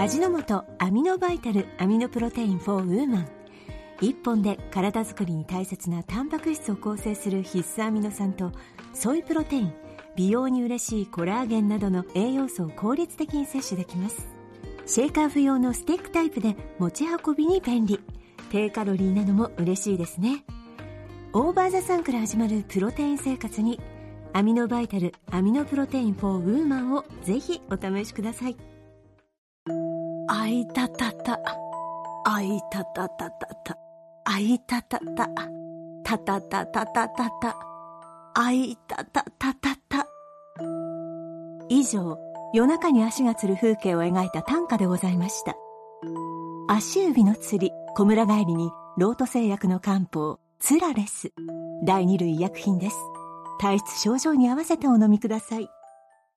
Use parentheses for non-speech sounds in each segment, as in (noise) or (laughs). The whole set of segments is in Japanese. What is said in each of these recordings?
味の素アミノバイタルアミノプロテイン for Woman。一本で体づくりに大切なタンパク質を構成する必須アミノ酸とソイプロテイン美容に嬉しいコラーゲンなどの栄養素を効率的に摂取できます。シェイカー不要のスティックタイプで持ち運びに便利。低カロリーなのも嬉しいですね。 OVER THE SUN から始まるプロテイン生活にアミノバイタルアミノプロテイン for ウーマンをぜひお試しください。あいたたた。あいたたたたた。あいたたた。たたたたたたた。あいたたたたた。以上、夜中に足がつる風景を描いた短歌でございました。足指の釣り、小村帰りに、ロート製薬の漢方、ツラレス。第二類医薬品です。体質症状に合わせてお飲みください。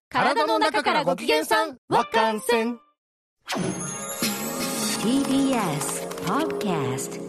体の中からご機嫌さん、わかんせん。TBS Podcast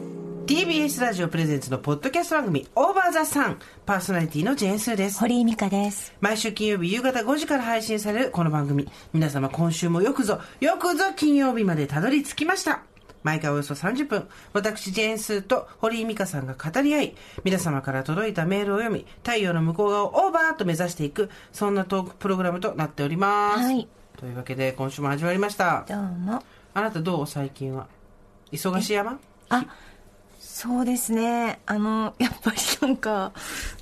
TBS ラジオプレゼンツのポッドキャスト番組オーバーザさんパーソナリティのジェーンスーです。堀井美香です。毎週金曜日夕方5時から配信されるこの番組。皆様今週もよくぞよくぞ金曜日までたどり着きました。毎回およそ30分。私ジェーンスーと堀井美香さんが語り合い皆様から届いたメールを読み太陽の向こう側をオーバーと目指していくそんなトークプログラムとなっております、はいというわけで今週も始まりました。どうも。あなたどう最近は？忙しい山？あそうですね。あのやっぱりなんか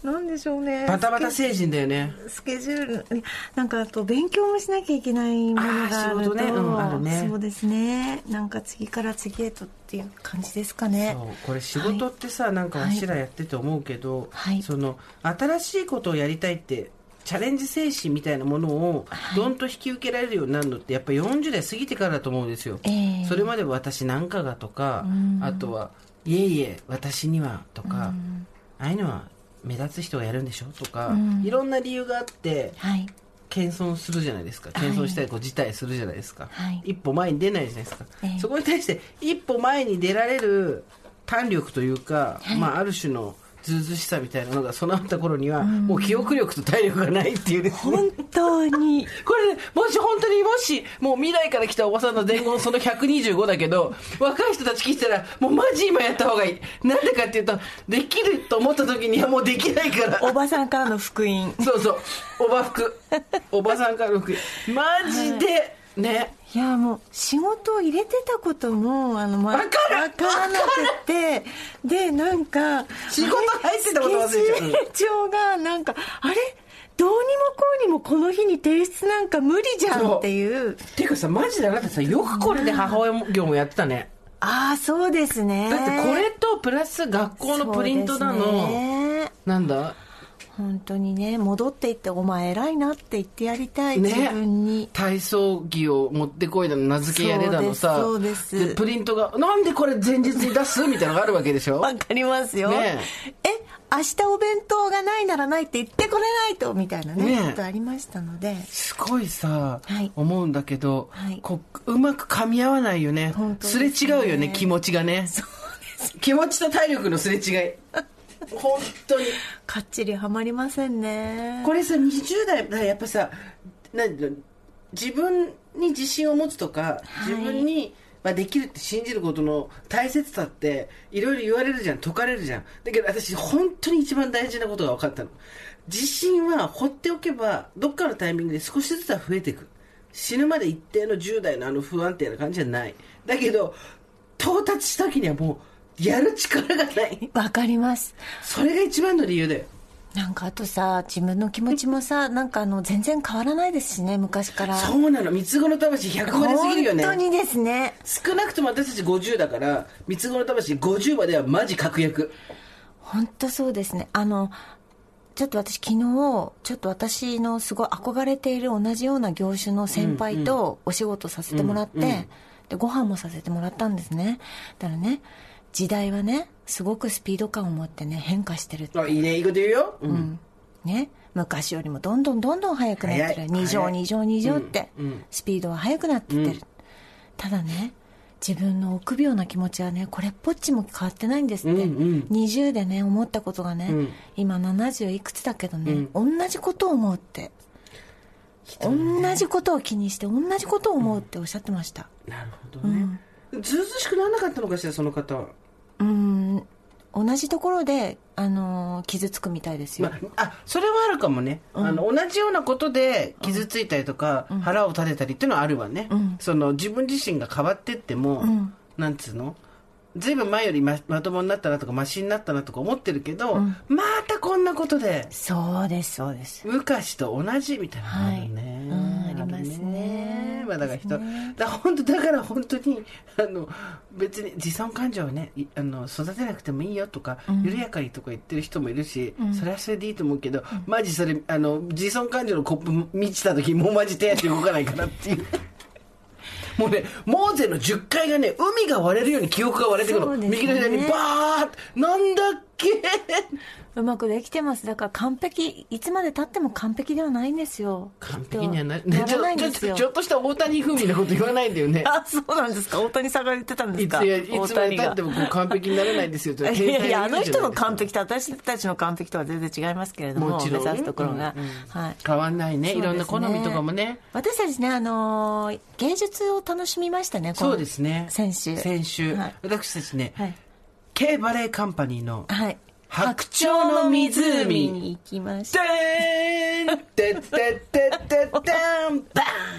なんでしょうね。バタバタ星人だよね。スケジュールになんかあと勉強もしなきゃいけないものがあるとね。うんあるね。そうですね。なんか次から次へとっていう感じですかね。そう。これ仕事ってさ、なんかわしらやってて思うけど、はい。その新しいことをやりたいってチャレンジ精神みたいなものをどんと引き受けられるようになるのってやっぱ40代過ぎてからだと思うんですよ、ええ。それまでは私なんかがとか、あとはいえいえ私にはとか、ああいうのは目立つ人がやるんでしょとか、いろんな理由があってはい。謙遜するじゃないですか。謙遜したりこう辞退するじゃないですか、はい。一歩前に出ないじゃないですか、ええ。そこに対して一歩前に出られる胆力というか、まあ、ある種のずうずうしさみたいなのが備わった頃には、もう記憶力と体力がないっていうね本当に (laughs) これね、もし本当にもし、もう未来から来たおばさんの伝言その125だけど、若い人たち聞いたら、もうマジ今やった方がいい。なんでかっていうと、できると思った時にはもうできないから。おばさんからの福音そうそう。おば服。おばさんからの服。マジで、(laughs) ね。いやもう仕事を入れてたこともあの、ま、わかる！わからなくて。でなんか仕事入ってたこと忘れちゃう。スケジュール帳がなんかあれ？どうにもこうにもこの日に提出なんか無理じゃんっていう。ていうかさ、マジであなたさ、よくこれで母親業もやってたね。ああそうですね。だってこれとプラス学校のプリントなそうですの、ね。なんだ？本当にね戻っていってお前偉いなって言ってやりたい、ね。自分に。体操着を持ってこいだの名付けやれだのさ。そうですそうです。プリントがなんでこれ前日に出すみたいなのがあるわけでしょ？(laughs) わかりますよ、ねえ。明日お弁当がないならないって言ってこれないと？みたいなねねことありましたので。すごいさ、はい。思うんだけど、はい。こううまく噛み合わないよね。本当ですすねれ違うよね気持ちがね。気持ちと体力のすれ違い本当に。かっちりはまりませんね。これさ20代だやっぱさなん自分に自信を持つとか、自分に、まあ、できるって信じることの大切さっていろいろ言われるじゃん解かれるじゃん。だけど私本当に一番大事なことが分かったの。自信は放っておけばどっかのタイミングで少しずつは増えていく。死ぬまで一定の10代のあの不安定な感じじゃない。だけど到達した時にはもうやる力がない。わかります。それが一番の理由だよ。なんかあとさ自分の気持ちもさなんかあの全然変わらないですしね昔から。そうなの。三つ子の魂100まですぎるよね。本当にですね。少なくとも私たち50だから三つ子の魂50まではマジ確約。本当そうですね。あのちょっと私昨日ちょっと私のすごい憧れている同じような業種の先輩とお仕事させてもらって、うんうん。でご飯もさせてもらったんですね。だからね時代はねすごくスピード感を持ってね変化してるあいいねいいこと言うよ、うん。ね。昔よりもどんどんどんどん速くなってる。2乗速い。2乗2乗って、うんうん。スピードは速くなってってる、うん。ただね自分の臆病な気持ちはねこれっぽっちも変わってないんですって、うんうん。20でね思ったことがね、うん。今70いくつだけどね、同じことを思うって。同じことを気にして同じことを思うっておっしゃってました。なるほどね、ずうずうしくならなかったのかしらその方は？うん。同じところで、あのー傷つくみたいですよ、まあ、あそれはあるかもね、あの同じようなことで傷ついたりとか、腹を立てたりっていうのはあるわね、その自分自身が変わってっても、なんつうの？ずいぶん前よりままともになったなとかマシになったなとか思ってるけど、またこんなことで。そうですそうです。昔と同じみたいなのね、はい。うんありますね。まあ、だから人だから本当だから本当にあの別に自尊感情をねいあの育てなくてもいいよとか、緩やかにとか言ってる人もいるし、それはそれでいいと思うけど、マジそれあの自尊感情のコップ満ちた時もうマジ手足動かないかなっていうもうね、モーゼの10階がね、海が割れるように記憶が割れてくるの。ね右の左にバーって、なんだっけ (laughs) うまくできてますだから完璧いつまでたっても完璧ではないんですよ完璧にはなならないんですよちょっとした大谷風味なこと言わないんだよね。(laughs) あそうなんですか大谷さんが言ってたんですか？いついつまで経ってもこう完璧にならないんですよ。(laughs) いやいやあの人の完璧璧と私たちの完璧とは全然違いますけれどももちろん目指すところが、うんうんはい変わんないね。いろんな好みとかもね。私たちね、あのー芸術を楽しみましたね、そうですね。先週。先週。はい。私たちね、はい。K バレエカンパニーのはい、白鳥の湖。に行きました。てーんてってってってってーん。バー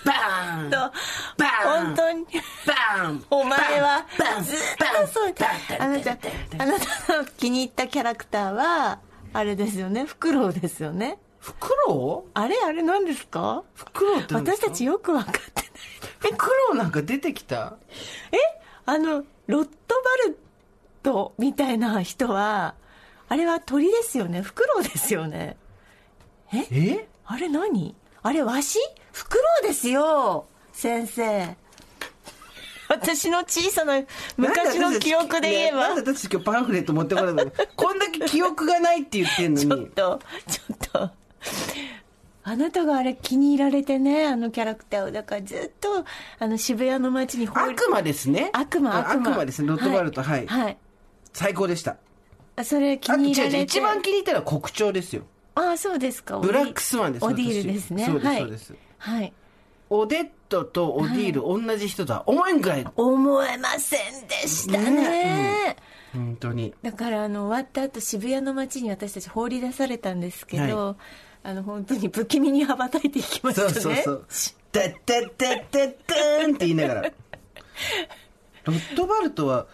ン。バーンバーン。本当に。バーン。お前はずっとそうあなたあなたの気に入ったキャラクターはあれですよね。フクロウですよね。フクロウ？あれあれ何ですか？フクロウって私たちよく分かってない。フクロウなんか出てきた。え？あのロットバルトみたいな人はあれは鳥ですよね？フクロウですよね？え？あれ何？あれワシフクロウですよ！先生。私の小さな昔の記憶で言えば。なんで私今日パンフレット持ってこないのこんだけ記憶がないって言ってんのに。(laughs) ちょっとちょっとあなたがあれ気に入られてねあのキャラクターを。だからずっとあの渋谷の街に悪魔ですね。悪魔あ悪魔。悪魔ですね。ロットバルト。はい、はい。最高でした。あそれ気に入られて。一番気に入ったのは国鳥ですよ。ああそうですか。ブラックスワンですオディー私ルですね。そうですはいそうです。はい。オデットとオディール、同じ人とは思えんかい。思えませんでしたね。本当に。だからあの終わった後渋谷の街に私たち放り出されたんですけど、はあの本当に不気味に羽ばたいていきましたそねうそうそう「てってってってってーん」って言いながら。ロットバルトは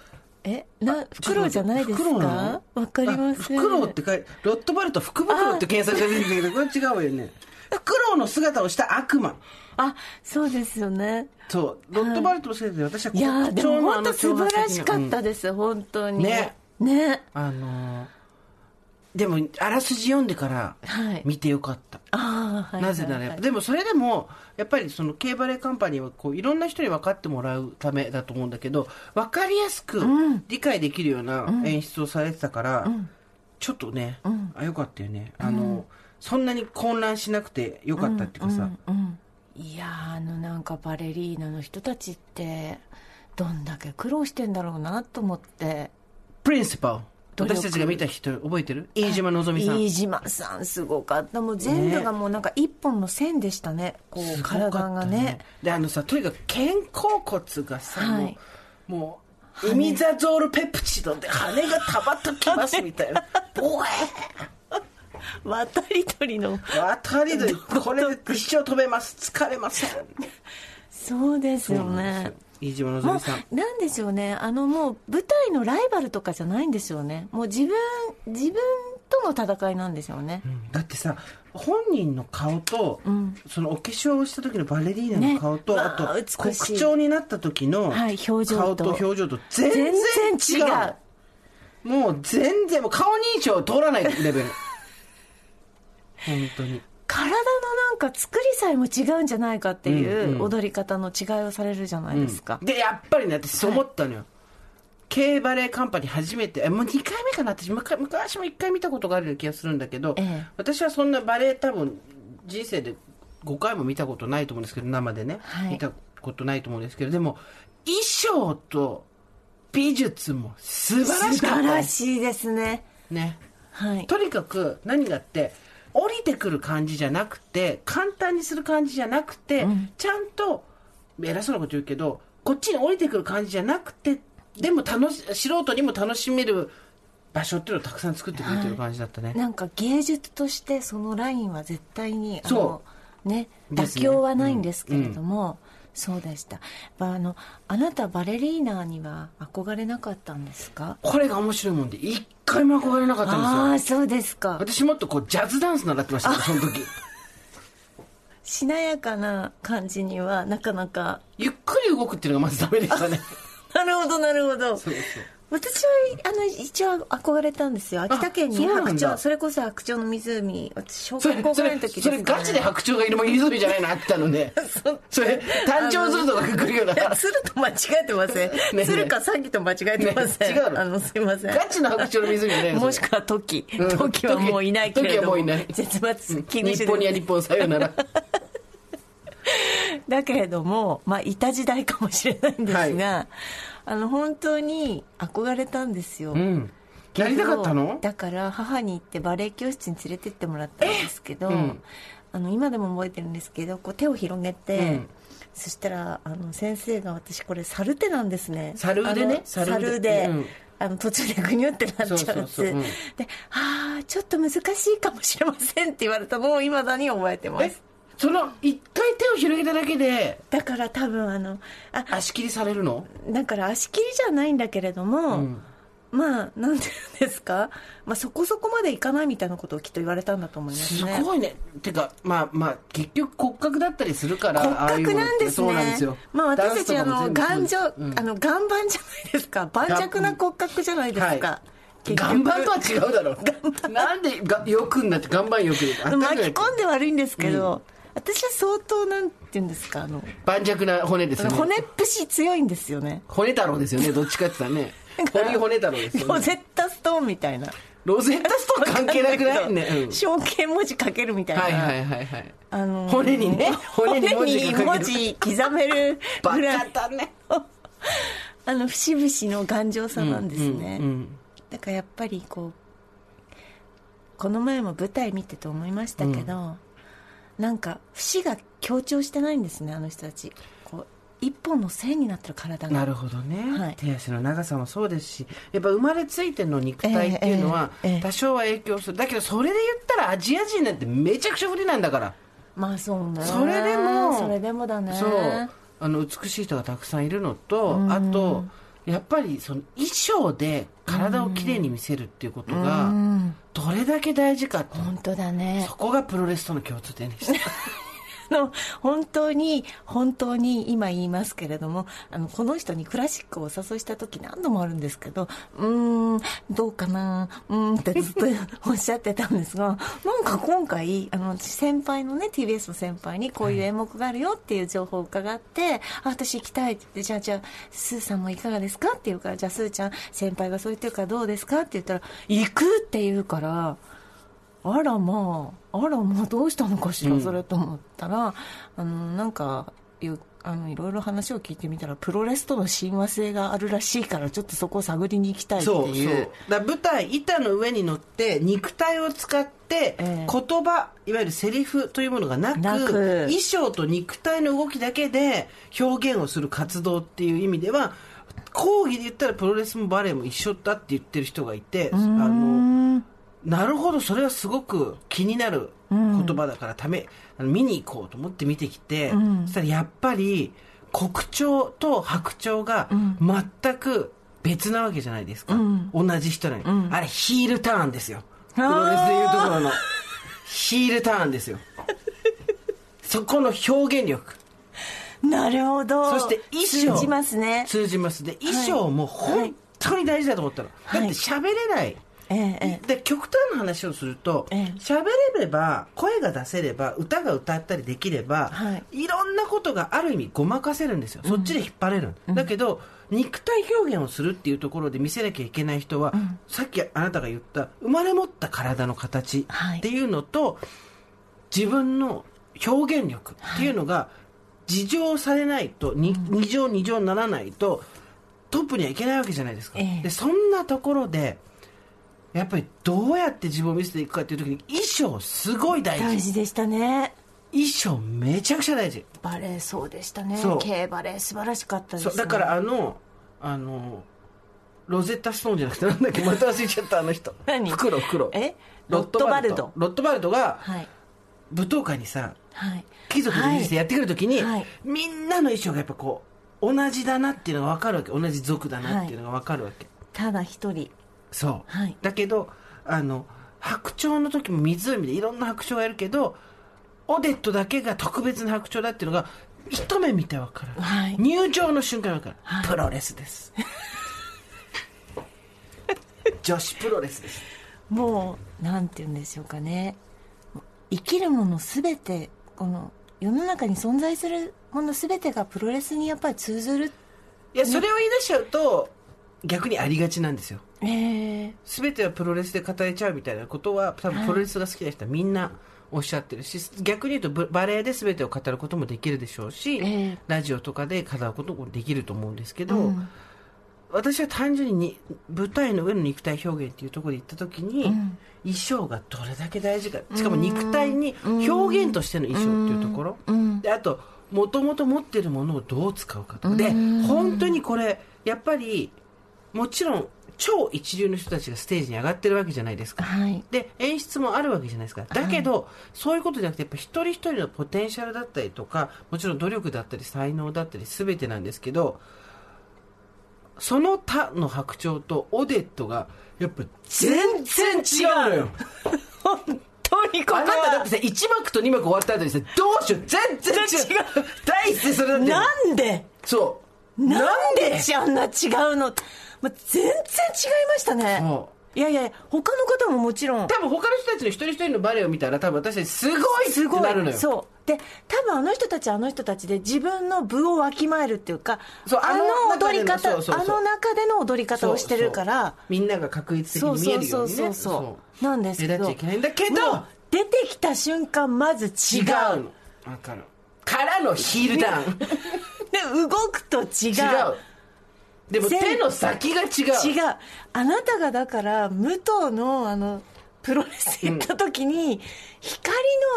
えなフクロウじゃないですか？わかりませフクロウって書いてロットバルト福袋って検索が出てくるけどこれ違うわよね。フクロウの姿をした悪魔。あそうですよね。そう。ロットバルトのせいで私はい。やーでも本当素晴らしかったす、です、本当に。ね。ね。あのーでもあらすじ読んでからはい。見てよかった、ああはいなぜならやっぱでもそれでもやっぱりその K バレーカンパニーはこういろんな人に分かってもらうためだと思うんだけど分かりやすく理解できるような演出をされてたから、ちょっとね、あよかったよね。あの、そんなに混乱しなくてよかったっていうかさ、うん。いやーあのなんかバレリーナの人たちってどんだけ苦労してんだろうなと思って。プリンシパル私たちが見た人覚えてる？飯島のぞみさん。飯島さんすごかった。もう全部がもうなんか一本の線でしたね。こう体がね。であのさとにかく肩甲骨がさ、はい。もうもうイミザゾールペプチドで羽がたばっときますみたいな。ボエ渡り鳥の。ー渡り鳥。これで一生飛べます。疲れません。そうですよね飯島のぞもみさん。うなんでしょうね。あのもう舞台のライバルとかじゃないんですよね。もう自分自分との戦いなんですよね、だってさ本人の顔と、ん。そのお化粧をした時のバレリーナの顔と、ねあと国鳥になった時のはい表情と。顔と表情と全然違う。全然違う。もう全然もう顔認証通らないレベル。(laughs) 本当に体のなんか作りさえも違うんじゃないかっていうんうん。う踊り方の違いをされるじゃないですか、でやっぱりね私そう思ったのよ、K バレエカンパニー初めてえもう2回目かな私。昔昔も1回見たことがあるような気がするんだけど、ええ。私はそんなバレエ多分人生で5回も見たことないと思うんですけど生でね、はい。見たことないと思うんですけどでも衣装と美術も素晴らし素かった。晴らしいですね。ね。はい。とにかく何がって降りてくる感じじゃなくて簡単にする感じじゃなくて、ちゃんと偉そうなこと言うけどこっちに降りてくる感じじゃなくてでも楽し素人にも楽しめる場所っていうのをたくさん作ってくれてる感じだったね、なんか芸術としてそのラインは絶対にあそのねですね。妥協はないんですけれども、そうでした。あのあなたバレリーナには憧れなかったんですか？これが面白いもんで一回も憧れなかったんですよ。ああそうですか。私もっとこうジャズダンス習ってましたその時。しなやかな感じにはなかなか。ゆっくり動くっていうのがまずダメでしたね。なるほどなるほど。そうそう私はあの一応憧れたんですよ。秋田県に白だ鳥それこそ白鳥の湖私小学校ぐらいの時それガチで白鳥がいる湖じゃないのあったのね (laughs) それ誕生するとか来るような。鶴と間違えてません。ねえ鶴か詐欺と間違えてません、ね違うの。あのすいません。ガチの白鳥の湖じゃないのそれ。もしくはトキ。うんトキはもういないけれどトキはもういない。絶滅危惧種日本には日本さよなら。(laughs) だけれどもまあいた時代かもしれないんですが、あの本当に憧れたんですよ、うん。やりたかったの？だから母に行ってバレエ教室に連れてってもらったんですけど、うん。あの今でも覚えてるんですけどこう手を広げて、うん。そしたらあの先生が私これサルテなんですね。サル腕ね？あのササル腕。うん。あの途中でグニュってなっちゃうやつそうそうそう。うん。で「ああちょっと難しいかもしれません」って言われたのをいまだに覚えてまえすその一回手を広げただけでだから多分あのあ足切りされるの？だから足切りじゃないんだけれども、ん。まあなんていうんですか、まあ、そこそこまでいかないみたいなことをきっと言われたんだと思いますすねごいね。てかまあまあ結局骨格だったりするから骨格なんですね。そうなんですよ。まあ私たちあの頑丈、うん。あの岩盤じゃないですか。盤石な骨格じゃないですか、岩盤とは違うだろ。うなんでが欲になって岩盤欲であった巻き込んで悪いんですけど、私は相当なんていうんですかあの盤石な骨ですよね。骨っぷし強いんですよね。骨太郎ですよねどっちかって言ったらね。堀骨太郎ですよね。ロゼッタストーンみたいな。ロゼッタストーン関係なくないね、うん。象形文字書けるみたいな、はいはいはいはいあのー骨にね骨に文字文字刻めるぐらい。バカだね。あの節々の頑丈さなんですね、うんうんだからやっぱりこうこの前も舞台見てて思いましたけど、なんか節が強調してないんですねあの人たち。こう一本の線になってる体が。なるほどね、はい。手足の長さもそうですしやっぱ生まれついての肉体っていうのはええええ。多少は影響する。だけどそれで言ったらアジア人なんてめちゃくちゃ不利なんだから。まあそうね。それでもそれでもだね。そう。あの美しい人がたくさんいるのとうん。あとやっぱりその衣装で体をきれいに見せるっていうことうがん。どれだけ大事か本当だね。そこがプロレスとの共通点でしたの本当に本当に今言いますけれどもあのこの人にクラシックをお誘いした時何度もあるんですけどうーんどうかなうーんってずっとおっしゃってたんですがなんか今回あの先輩のね TBS の先輩にこういう演目があるよっていう情報を伺って、あ私行きたいって言ってじゃあじゃあスーさんもいかがですかって言うからじゃあスーちゃん先輩がそう言ってるからどうですかって言ったら行くって言うからあらまああらまあどうしたのかしら、うん。それと思ったらあのなんかいうあのいろいろ話を聞いてみたらプロレスとの親和性があるらしいからちょっとそこを探りに行きたいってそうそう。だ舞台板の上に乗って肉体を使ってええ。言葉いわゆるセリフというものがなく衣装と肉体の動きだけで表現をする活動っていう意味では講義で言ったらプロレスもバレエも一緒だって言ってる人がいてあのんなるほどそれはすごく気になる言葉だからため、あの見に行こうと思って見てきて、うん。そしたらやっぱり黒鳥と白鳥が全く別なわけじゃないですか、うん。同じ人なのに、ん。あれヒールターンですよ。プロレスでいうところの。ヒールターンですよ。(laughs) そこの表現力。なるほど。そして衣装。通じますね。通じます。で衣装も本当に大事だと思ったの、はい。だって喋れない、ええええ。で極端な話をするとええ。喋、れれば声が出せれば歌が歌ったりできれば、はい。ろんなことがある意味ごまかせるんですよ、そっちで引っ張れる、だけど肉体表現をするっていうところで見せなきゃいけない人は、さっきあなたが言った生まれ持った体の形はい。っていうのと、自分の表現力っていうのが自浄されないと、に二乗二乗にならないとトップにはいけないわけじゃないですか、ええ。でそんなところでやっぱりどうやって自分を見せていくかっていう時に衣装すごい大事。大事でしたね衣装めちゃくちゃ大事。バレエそうでしたね。そう。K バレエ素晴らしかったです、ね、だからあのあのロゼッタ・ストーンじゃなくてなんだっけ？(laughs) また忘れちゃったあの人。何？袋袋。え？ロットバルドロットバルドがはい。舞踏会にさはい。貴族のふりしてやってくるときに、はい。みんなの衣装がやっぱこう同じだなっていうのが分かるわけ。同じ族だなっていうのが分かるわけ、ただ一人そう、はい。だけどあの白鳥の時も湖でいろんな白鳥がいるけどオデットだけが特別な白鳥だっていうのが一目見て分かる、はい。入場の瞬間分かる、はい。プロレスです。(laughs) 女子プロレスです。もうなんて言うんでしょうかね。生きるもの全てこの世の中に存在するもの全てがプロレスにやっぱり通ずる。いやそれを言い出しちゃうと逆にありがちなんですよええ全てはプロレスで語れちゃうみたいなことは多分プロレスが好きな人はみんなおっしゃってるし、逆に言うとブバレエで全てを語ることもできるでしょうし、ええ。ラジオとかで語ることもできると思うんですけど、うん。私は単純にに舞台の上の肉体表現っていうところで行った時に、ん。衣装がどれだけ大事かしかも肉体に表現としての衣装っていうところ、うん。であともともと持ってるものをどう使うかとか。で本当にこれやっぱりもちろん超一流の人たちがステージに上がってるわけじゃないですか。はい。で演出もあるわけじゃないですか。だけど、そういうことじゃなくてやっぱ一人一人のポテンシャルだったりとかもちろん努力だったり才能だったり全てなんですけどその他の白鳥とオデットがやっぱ全然違うのよ。(laughs) 本当にこあなただってさ1幕と2幕終わった後にさどうしよう。全然違う。大好きそれだって。なんで？そう。なんで？あんな違うの、まあ、全然違いましたね。そいやいや他の方ももちろん。多分他の人たちの一人一人のバレエを見たら多分私たちすごいすごってなるのよ。そう。で多分あの人たちはあの人たちで自分の部をわきまえるっていうかそうあの踊り方あの中での踊り方をしてるから。そうそう。みんなが確率的そうに見えそうるようにね。そうそうそうなんですけど。目立っちゃいけないんだけど出てきた瞬間まず違う。違うの。分かる。からのヒールダウン。(laughs) で動くと違う。違うでも全手の先が違う。違う。あなたがだから武藤のあのプロレス行った時に、光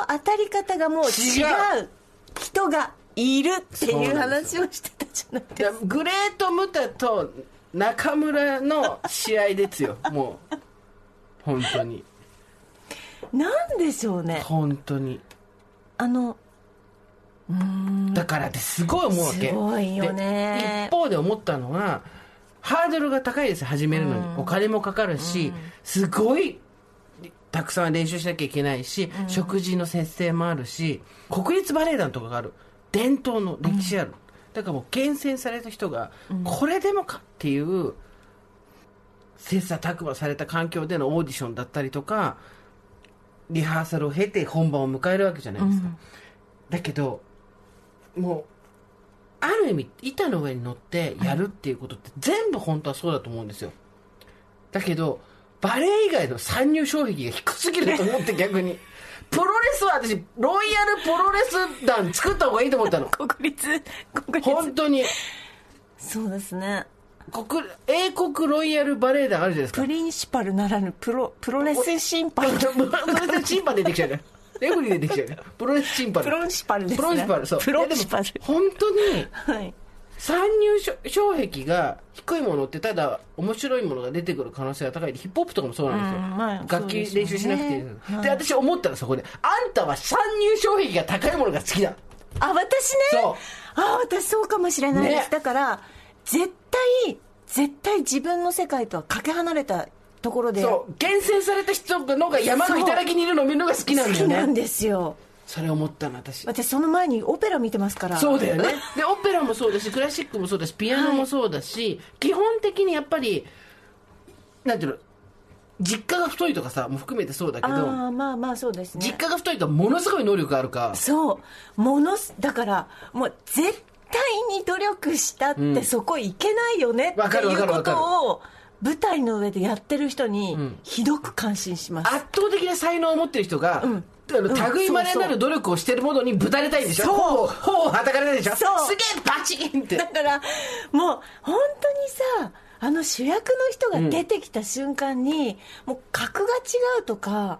の当たり方がもう違違う。人がいるっていう話をしてたじゃないですか。だグレート・ムタと中村の試合ですよ。(laughs) もう。本当に。なんでしょうね。本当に。あのだからってすごい思うわけ。すごいよね。で一方で思ったのはハードルが高いです始めるのに、お金もかかるし、すごいたくさん練習しなきゃいけないし、食事の節制もあるし国立バレエ団とかがある。伝統の歴史ある、だからもう厳選された人が、これでもかっていう切磋琢磨された環境でのオーディションだったりとかリハーサルを経て本番を迎えるわけじゃないですか、だけどもうある意味板の上に乗ってやるっていうことって全部本当はそうだと思うんですよ。だけどバレエ以外の参入障壁が低すぎると思って逆に。プロレスは私ロイヤルプロレス団作った方がいいと思ったの。(laughs) 国立国立。本当に。そうですね。国英国ロイヤルバレエ団あるじゃないですか。プリンシパルならぬプロ (laughs) プロレス審判。プロレス審判出てきちゃうねレフリー出てきちゃうねプロレス審判プロンシパルですね。プロンシパルそう。プロンシパル。本当にはい参入障壁が低いものってただ面白いものが出てくる可能性が高いヒップホップとかもそうなんですよ、うんまあ楽器練習しなくていい。でね。で私思ったらそこであんたは参入障壁が高いものが好きだ。あ私ね？そう。あ私そうかもしれないです、ね。だから絶対絶対自分の世界とはかけ離れたところで。そう。厳選された人のが山の頂にいるのを見るのが好きなんだよね。好きなんですよ。それ思ったの私。私その前にオペラ見てますから。そうだよね。でオペラもそうだしクラシックもそうだしピアノもそうだし、基本的にやっぱりなんていうの実家が太いとかさも含めてそうだけどああまあまあそうですね。実家が太いとものすごい能力があるか。そう。ものすだからもう絶対に努力したってそこ行けないよねっていうことを舞台の上でやってる人にひどく感心します、圧倒的な才能を持ってる人が、うん。類いまれなる努力をしてるものにぶたれたいんでしょ？そう。頬をはたかれたいでしょ？そう。すげえバチンって。だからもう本当にさあの主役の人が出てきた瞬間に、もう格が違うとか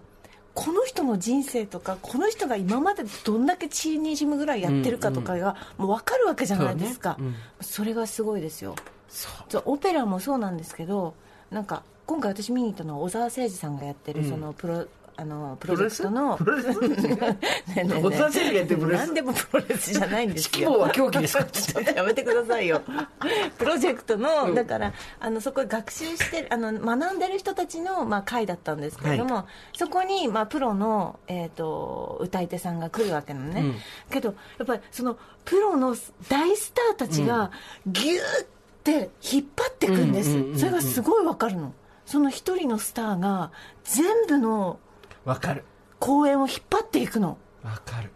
この人の人生とかこの人が今までどんだけ血にじむぐらいやってるかとかがもう分かるわけじゃないですか、そうね。それがすごいですよそう。オペラもそうなんですけどなんか今回私見に行ったのは小沢誠二さんがやってるそのプロ、あのプロジェクトの。プロレス？(laughs) ねえね小プロレス？何でもプロレスじゃないんですよ。は狂気ですかちょっとやめてくださいよ。プロジェクトの、だからあのそこで学習してるあの学んでる人たちの、まあ、会だったんですけれども、そこに、まあ、プロの、えー、と歌い手さんが来るわけなのね、うん。けどやっぱりそのプロの大スターたちがギューって引っ張っていくんです、うんうんうんうんそれがすごいわかるの。その一人のスターが全部のわかる。公演を引っ張っていくの。わかる。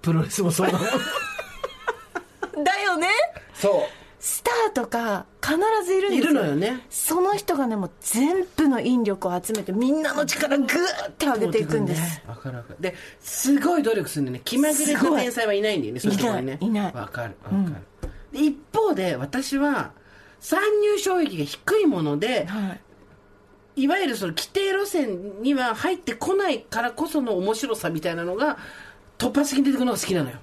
プロレスもそうなの (laughs) だよね。そスターとか必ずいるんういでするのよね。その人がねもう全部の引力を集めてみんなの力グーって上げていくんです。わかるわかる。ですごい努力するんだよね。気まぐれな天才はいないんだよねそういうところにね。いない。いないわかるわかる、で一方で私は参入障壁が低いものではい。いわゆるその規定路線には入ってこないからこその面白さみたいなのが突発的に出てくるのが好きなのよ。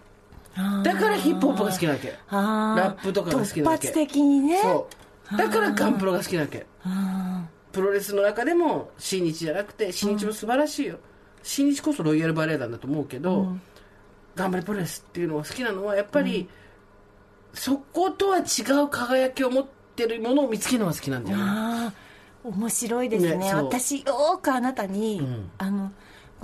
だからヒップホップが好きなわけ。ラップとかが好きなわけ。突発的にね。そう。だからガンプロが好きなわけ。あプロレスの中でも新日じゃなくて新日も素晴らしいよ、新日こそロイヤルバレエ団だと思うけど、頑張れプロレスっていうのが好きなのはやっぱり、そことは違う輝きを持ってるものを見つけるのが好きなんだよね面白いですね。ね私よーくあなたに、ん。あの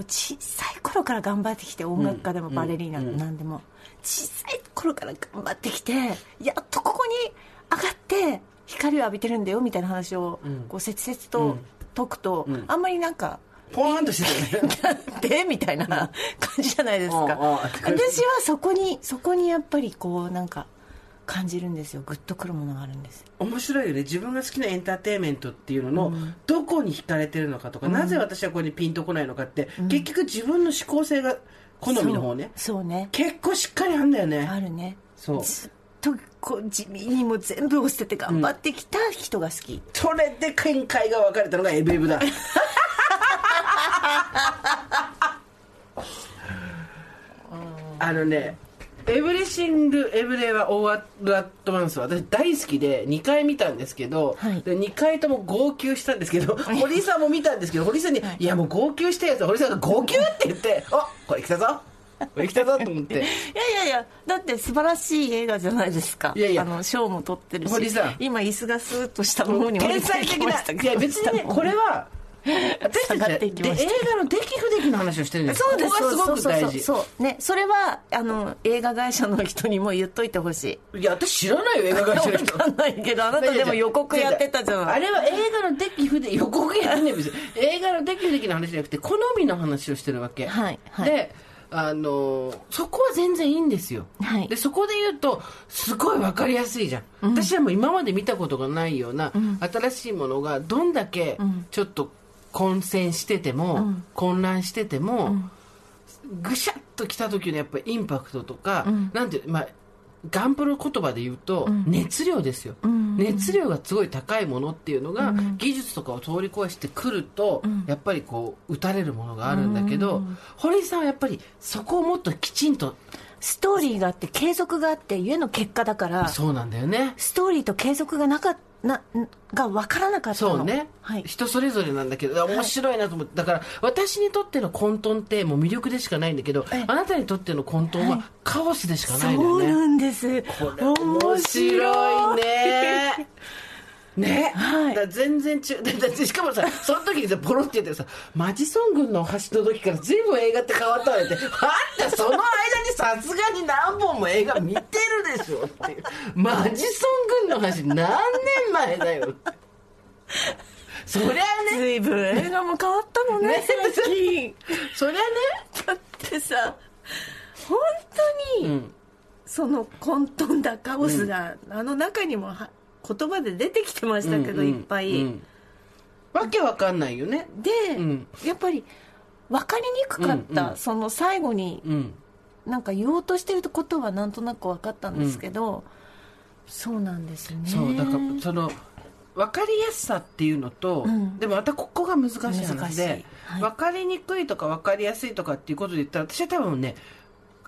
小さい頃から頑張ってきて音楽家でもうんバレリーナうんなんでも、小さい頃から頑張ってきてやっとここに上がって光を浴びてるんだよみたいな話を、うん。こう切々うとん。解くと、うん。あんまりなんかポワーンとしてるよね。(laughs) で？みたいな感じじゃないですか。私はそこにそこにやっぱりこうなんか感じるんですよ。グッとくるものがあるんです。面白いよね。自分が好きなエンターテインメントっていうのの、どこに惹かれてるのかとか、なぜ私はこれにピンとこないのかって、結局自分の思考性が好みの方ね。そう。ね。結構しっかりあんだよね。あるね。そう。ずっとこう地味にも全部を捨てて頑張ってきた人が好き、それで見解が分かれたのがエブエブだ。(laughs) あのねエブリシング・エブレはオーアットマンスは私大好きで2回見たんですけど、はい。で2回とも号泣したんですけど (laughs) 堀井さんも見たんですけど堀井さんに「い。やもう号泣したやつは堀井さんが号泣って言って「あこれ来たぞ。これ来たぞ」と思って。(laughs) いやいやいやだって素晴らしい映画じゃないですか。いやいや。あの賞も取ってるし。堀さん。今椅子がスーッと下の方に降り天才的ないや別にね (laughs) これは私たちでっていきました。映画の出来不出来の話をしてるんですそうですここがすごく大事そうそうそう。ねそれはあの映画会社の人にも言っといてほしい。いや私知らないよ映画会社の人。わかんないけどあなたでも予告やってたじゃん。あれは映画の出来不出予告やんねん別に映画の出来不出来の話じゃなくて好みの話をしてるわけ。はいはい。であのそこは全然いいんですよ、はい。でそこで言うとすごい分かりやすいじゃん、私はもう今まで見たことがないような、新しいものがどんだけちょっと混戦してても、混乱してても、ぐしゃっと来た時のやっぱりインパクトとか、なんていうまあガンプロ言葉で言うと、熱量ですよ、熱量がすごい高いものっていうのが、技術とかを通り越してくると、やっぱりこう打たれるものがあるんだけど、堀井さんはやっぱりそこをもっときちんとストーリーがあって継続があってゆえの結果だからそうなんだよね。ストーリーと継続がなかなが分からなかったの。そうね、はい、人それぞれなんだけど面白いなと思って、だから私にとっての混沌ってもう魅力でしかないんだけどえあなたにとっての混沌ははい。カオスでしかないそうのよね、なんです。これ面白いねね、はい。だ全然違うででしかもさその時にさポロって言ってさマジソン軍の橋の時から随分映画って変わったわよって。あんたその間にさすがに何本も映画見てるでしょっていう。マジソン軍の橋何年前だよって。そりゃね。随分。映画も変わったのねね最近。そりゃね。だってさ本当に、うん。その混沌だカオスが、あの中にもは言葉で出てきてましたけど、うんうんいっぱい、うんわけわかんないよね。で、うん。やっぱり分かりにくかった、うんうん。その最後にうん。なんか言おうとしてることはなんとなく分かったんですけど、そうなんですね。そうだからその分かりやすさっていうのと、うん。でもまたここが難しい話で、はい。分かりにくいとか分かりやすいとかっていうことで言ったら私は多分ね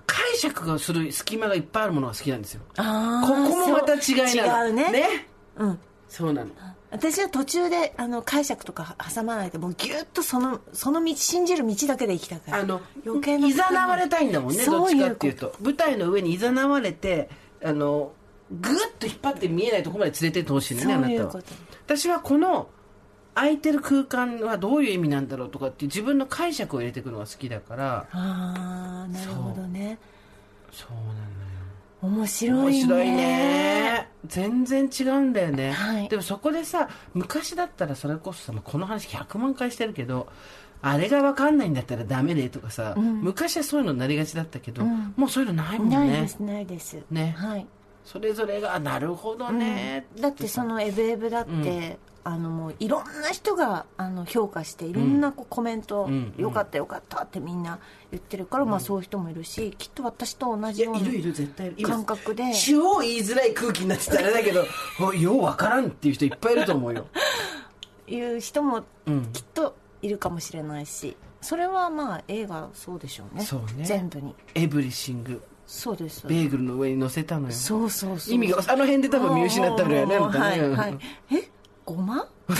解釈がする隙間がいっぱいあるものが好きなんですよ。あここもまた違いなの。違うね。うん。そうなの。私は途中であの解釈とか挟まないでもうギュッとそのその道信じる道だけで生きたからあの余計ないざなわれたいんだもんねどっちかっていうと。舞台の上にいざなわれてあのぐっと引っ張って見えないところまで連れてってほしいのねあなたは。そういうこと。私はこの空いてる空間はどういう意味なんだろうとかって自分の解釈を入れていくのが好きだから。ああなるほどね。そう。なのよ。面白いね。面白いね。全然違うんだよね、はい。でもそこでさ昔だったらそれこそさまあこの話100万回してるけどあれが分かんないんだったらダメでとかさ、昔はそういうのになりがちだったけど、ん。もうそういうのないもんね。ないですないです。ね。はい。それぞれがあなるほどね、だってそのエブエブだって、あのもういろんな人があの評価していろんなこうコメント、うんよかったよかったってみんな言ってるから、まあそういう人もいるしきっと私と同じようないやるいる絶対いる。今感覚で。超言いづらい空気になってたらあれだけど (laughs) およう分からんっていう人いっぱいいると思うよ。いう人もうん。きっといるかもしれないしそれはまあ映画そうでしょうね。そうね。全部に。エブリシング。そうです。ベーグルの上に乗せたのよ。そうそうそう。意味があの辺で多分見失ったのよねはいはい、え？ごま？(laughs)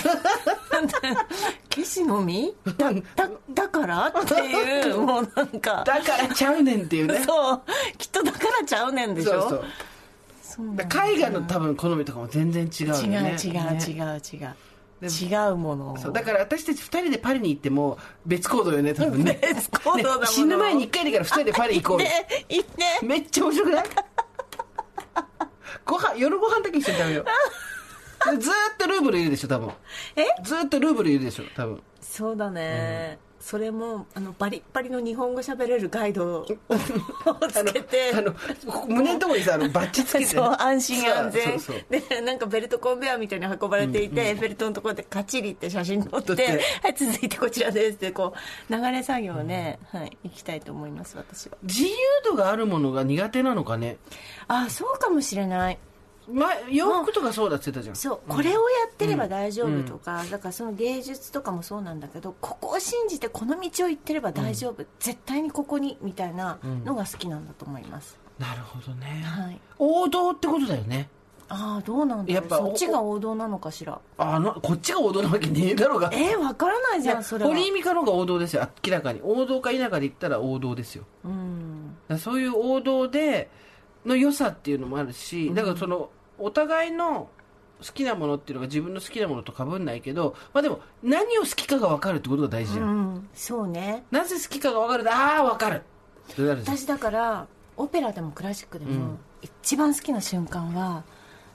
消しの実？だだだから？っていうもうなんか。だからちゃうねんっていうね。そう。きっとだからちゃうねんでしょ？そうそう。そうなんだ。絵画の多分好みとかも全然違うよ違うね。違うね違う違う。でも。違うものを。そう。だから私たち二人でパリに行っても別行動よね多分ね。(laughs) 別行動だものね死ぬ前に一回でから二人でパリ行こうよ。で (laughs) 行って。めっちゃ面白くない？ご飯夜ご飯だけ一緒に食べよう (laughs) ずーっとルーブルいるでしょ多分。え？ずーっとルーブルいるでしょ多分。そうだね、それもあのバリッバリの日本語喋れるガイドを (laughs) つけて。あの胸のところにさあの (laughs) バッジつけてそう安心安全でなんかベルトコンベヤーみたいに運ばれていて、エッフェル塔のところでカチリって写真撮って撮って。はい続いてこちらですってこう流れ作業をね、はい行きたいと思います私は。自由度があるものが苦手なのかね。ああそうかもしれない前洋服とかそうだって言ってたじゃん。そうこれをやってれば大丈夫とか、だからその芸術とかもそうなんだけどここを信じてこの道を行ってれば大丈夫、絶対にここにみたいなのが好きなんだと思います、なるほどね、はい。王道ってことだよね。ああどうなんだやっぱそっちが王道なのかしら。あのこっちが王道なわけねえだろうが。えー、分からないじゃんそれは。堀井美香の方が王道ですよ。明らかに。王道か否かで言ったら王道ですよ。うん。そういう王道での良さっていうのもあるし、だからそのお互いの好きなものっていうのが自分の好きなものと被んないけど、まあでも何を好きかが分かるってことが大事じゃん。うんそうね。なぜ好きかが分かる？と、ああ、分かる。私だからオペラでもクラシックでも、一番好きな瞬間は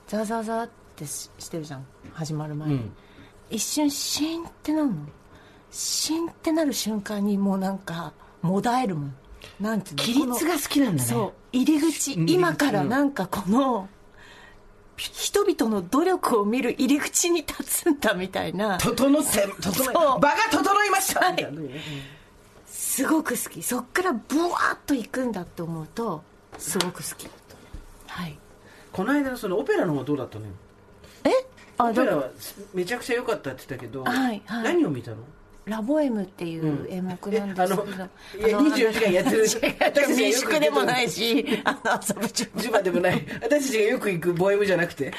ザーザーザーってししてるじゃん。始まる前に、うん。一瞬シーンってなるの。シーンってなる瞬間にもうなんかもだえるもん。なんていうの？規律が好きなんだね。そう入り口。今からなんかこの人々の努力を見る入り口に立つんだみたいな。整って、整え、場が整いました、はい。すごく好き。そっからブワーッと行くんだって思うとすごく好き。はい。この間のそのオペラの方はどうだったのよ。えあだオペラはめちゃくちゃ良かったって言ってたけど、はいはい何を見たのラボエムっていう演目なんですけど、え (laughs) あのいや24時間やってる。(laughs) 私民宿でもないし (laughs) あの遊ぶ中ジュバでもない。私たちがよく行くボエムじゃなくて。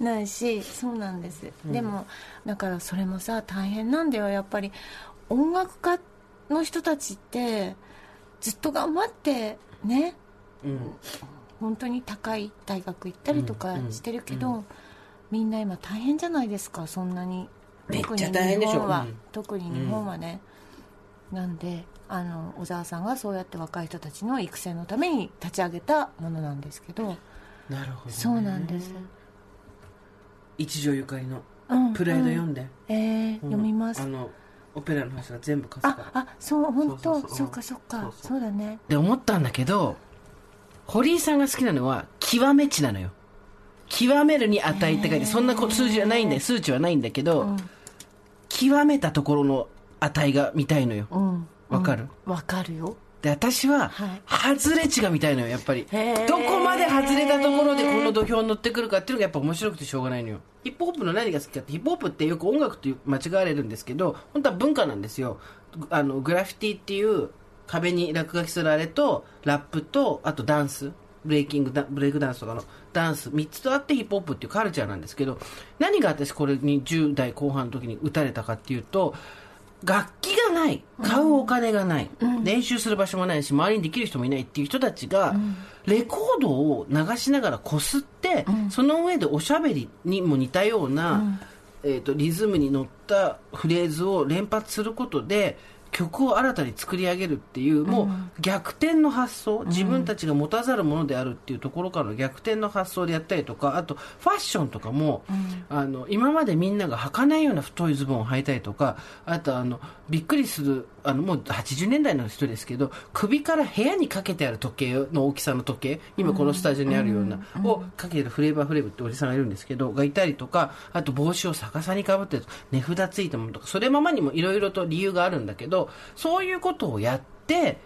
ないしそうなんです、でもだからそれもさ大変なんだよ。やっぱり音楽家の人たちってずっと頑張ってね。うん。本当に高い大学行ったりとかしてるけど、みんな今大変じゃないですか。そんなにめっちゃ大変でしょ。特に日本はね、なんであの小沢さんがそうやって若い人たちの育成のために立ち上げたものなんですけど。なるほど、ね、そうなんです、一条ゆかりのうん。プライド読んで、えーうん。読みます。あのオペラの話が全部貸すから。ああそう本当。そうかそう。かそうだね。で思ったんだけど堀井さんが好きなのは極め値なのよ。極めるに値って書いてそんなこ数字はないんだよ数値はないんだけど、極めたところの値が見たいのよ。うん。わかる？わかるよ。で私ははい。外れ値が見たいのよやっぱり。どこまで外れたところでこの土俵に乗ってくるかっていうのがやっぱ面白くてしょうがないのよ。ヒップホップの何が好きかってヒップホップってよく音楽と間違われるんですけど本当は文化なんですよ。あのグラフィティっていう壁に落書きするあれとラップとあとダンスブレイキングダブレイクダンスとかのダンス3つとあってヒップホップっていうカルチャーなんですけど何が私これに10代後半の時に打たれたかっていうと楽器がない買うお金がない、練習する場所もないし周りにできる人もいないっていう人たちが、レコードを流しながらこすって、その上でおしゃべりにも似たような、えー、とリズムに乗ったフレーズを連発することで曲を新たに作り上げるっていう、もう逆転の発想、自分たちが持たざるものであるっていうところからの逆転の発想でやったりとか、あとファッションとかも、あの今までみんなが履かないような太いズボンを履いたりとか、あとあのびっくりする、あのもう80年代の人ですけど、首から部屋にかけてある時計の大きさの時計、今このスタジオにあるような、をかけてるフレーバーフレーブっておじさんがいるんですけど、がいたりとか、あと帽子を逆さにかぶってる値札ついたものとか、それままにもいろいろと理由があるんだけど、そういうことをやって、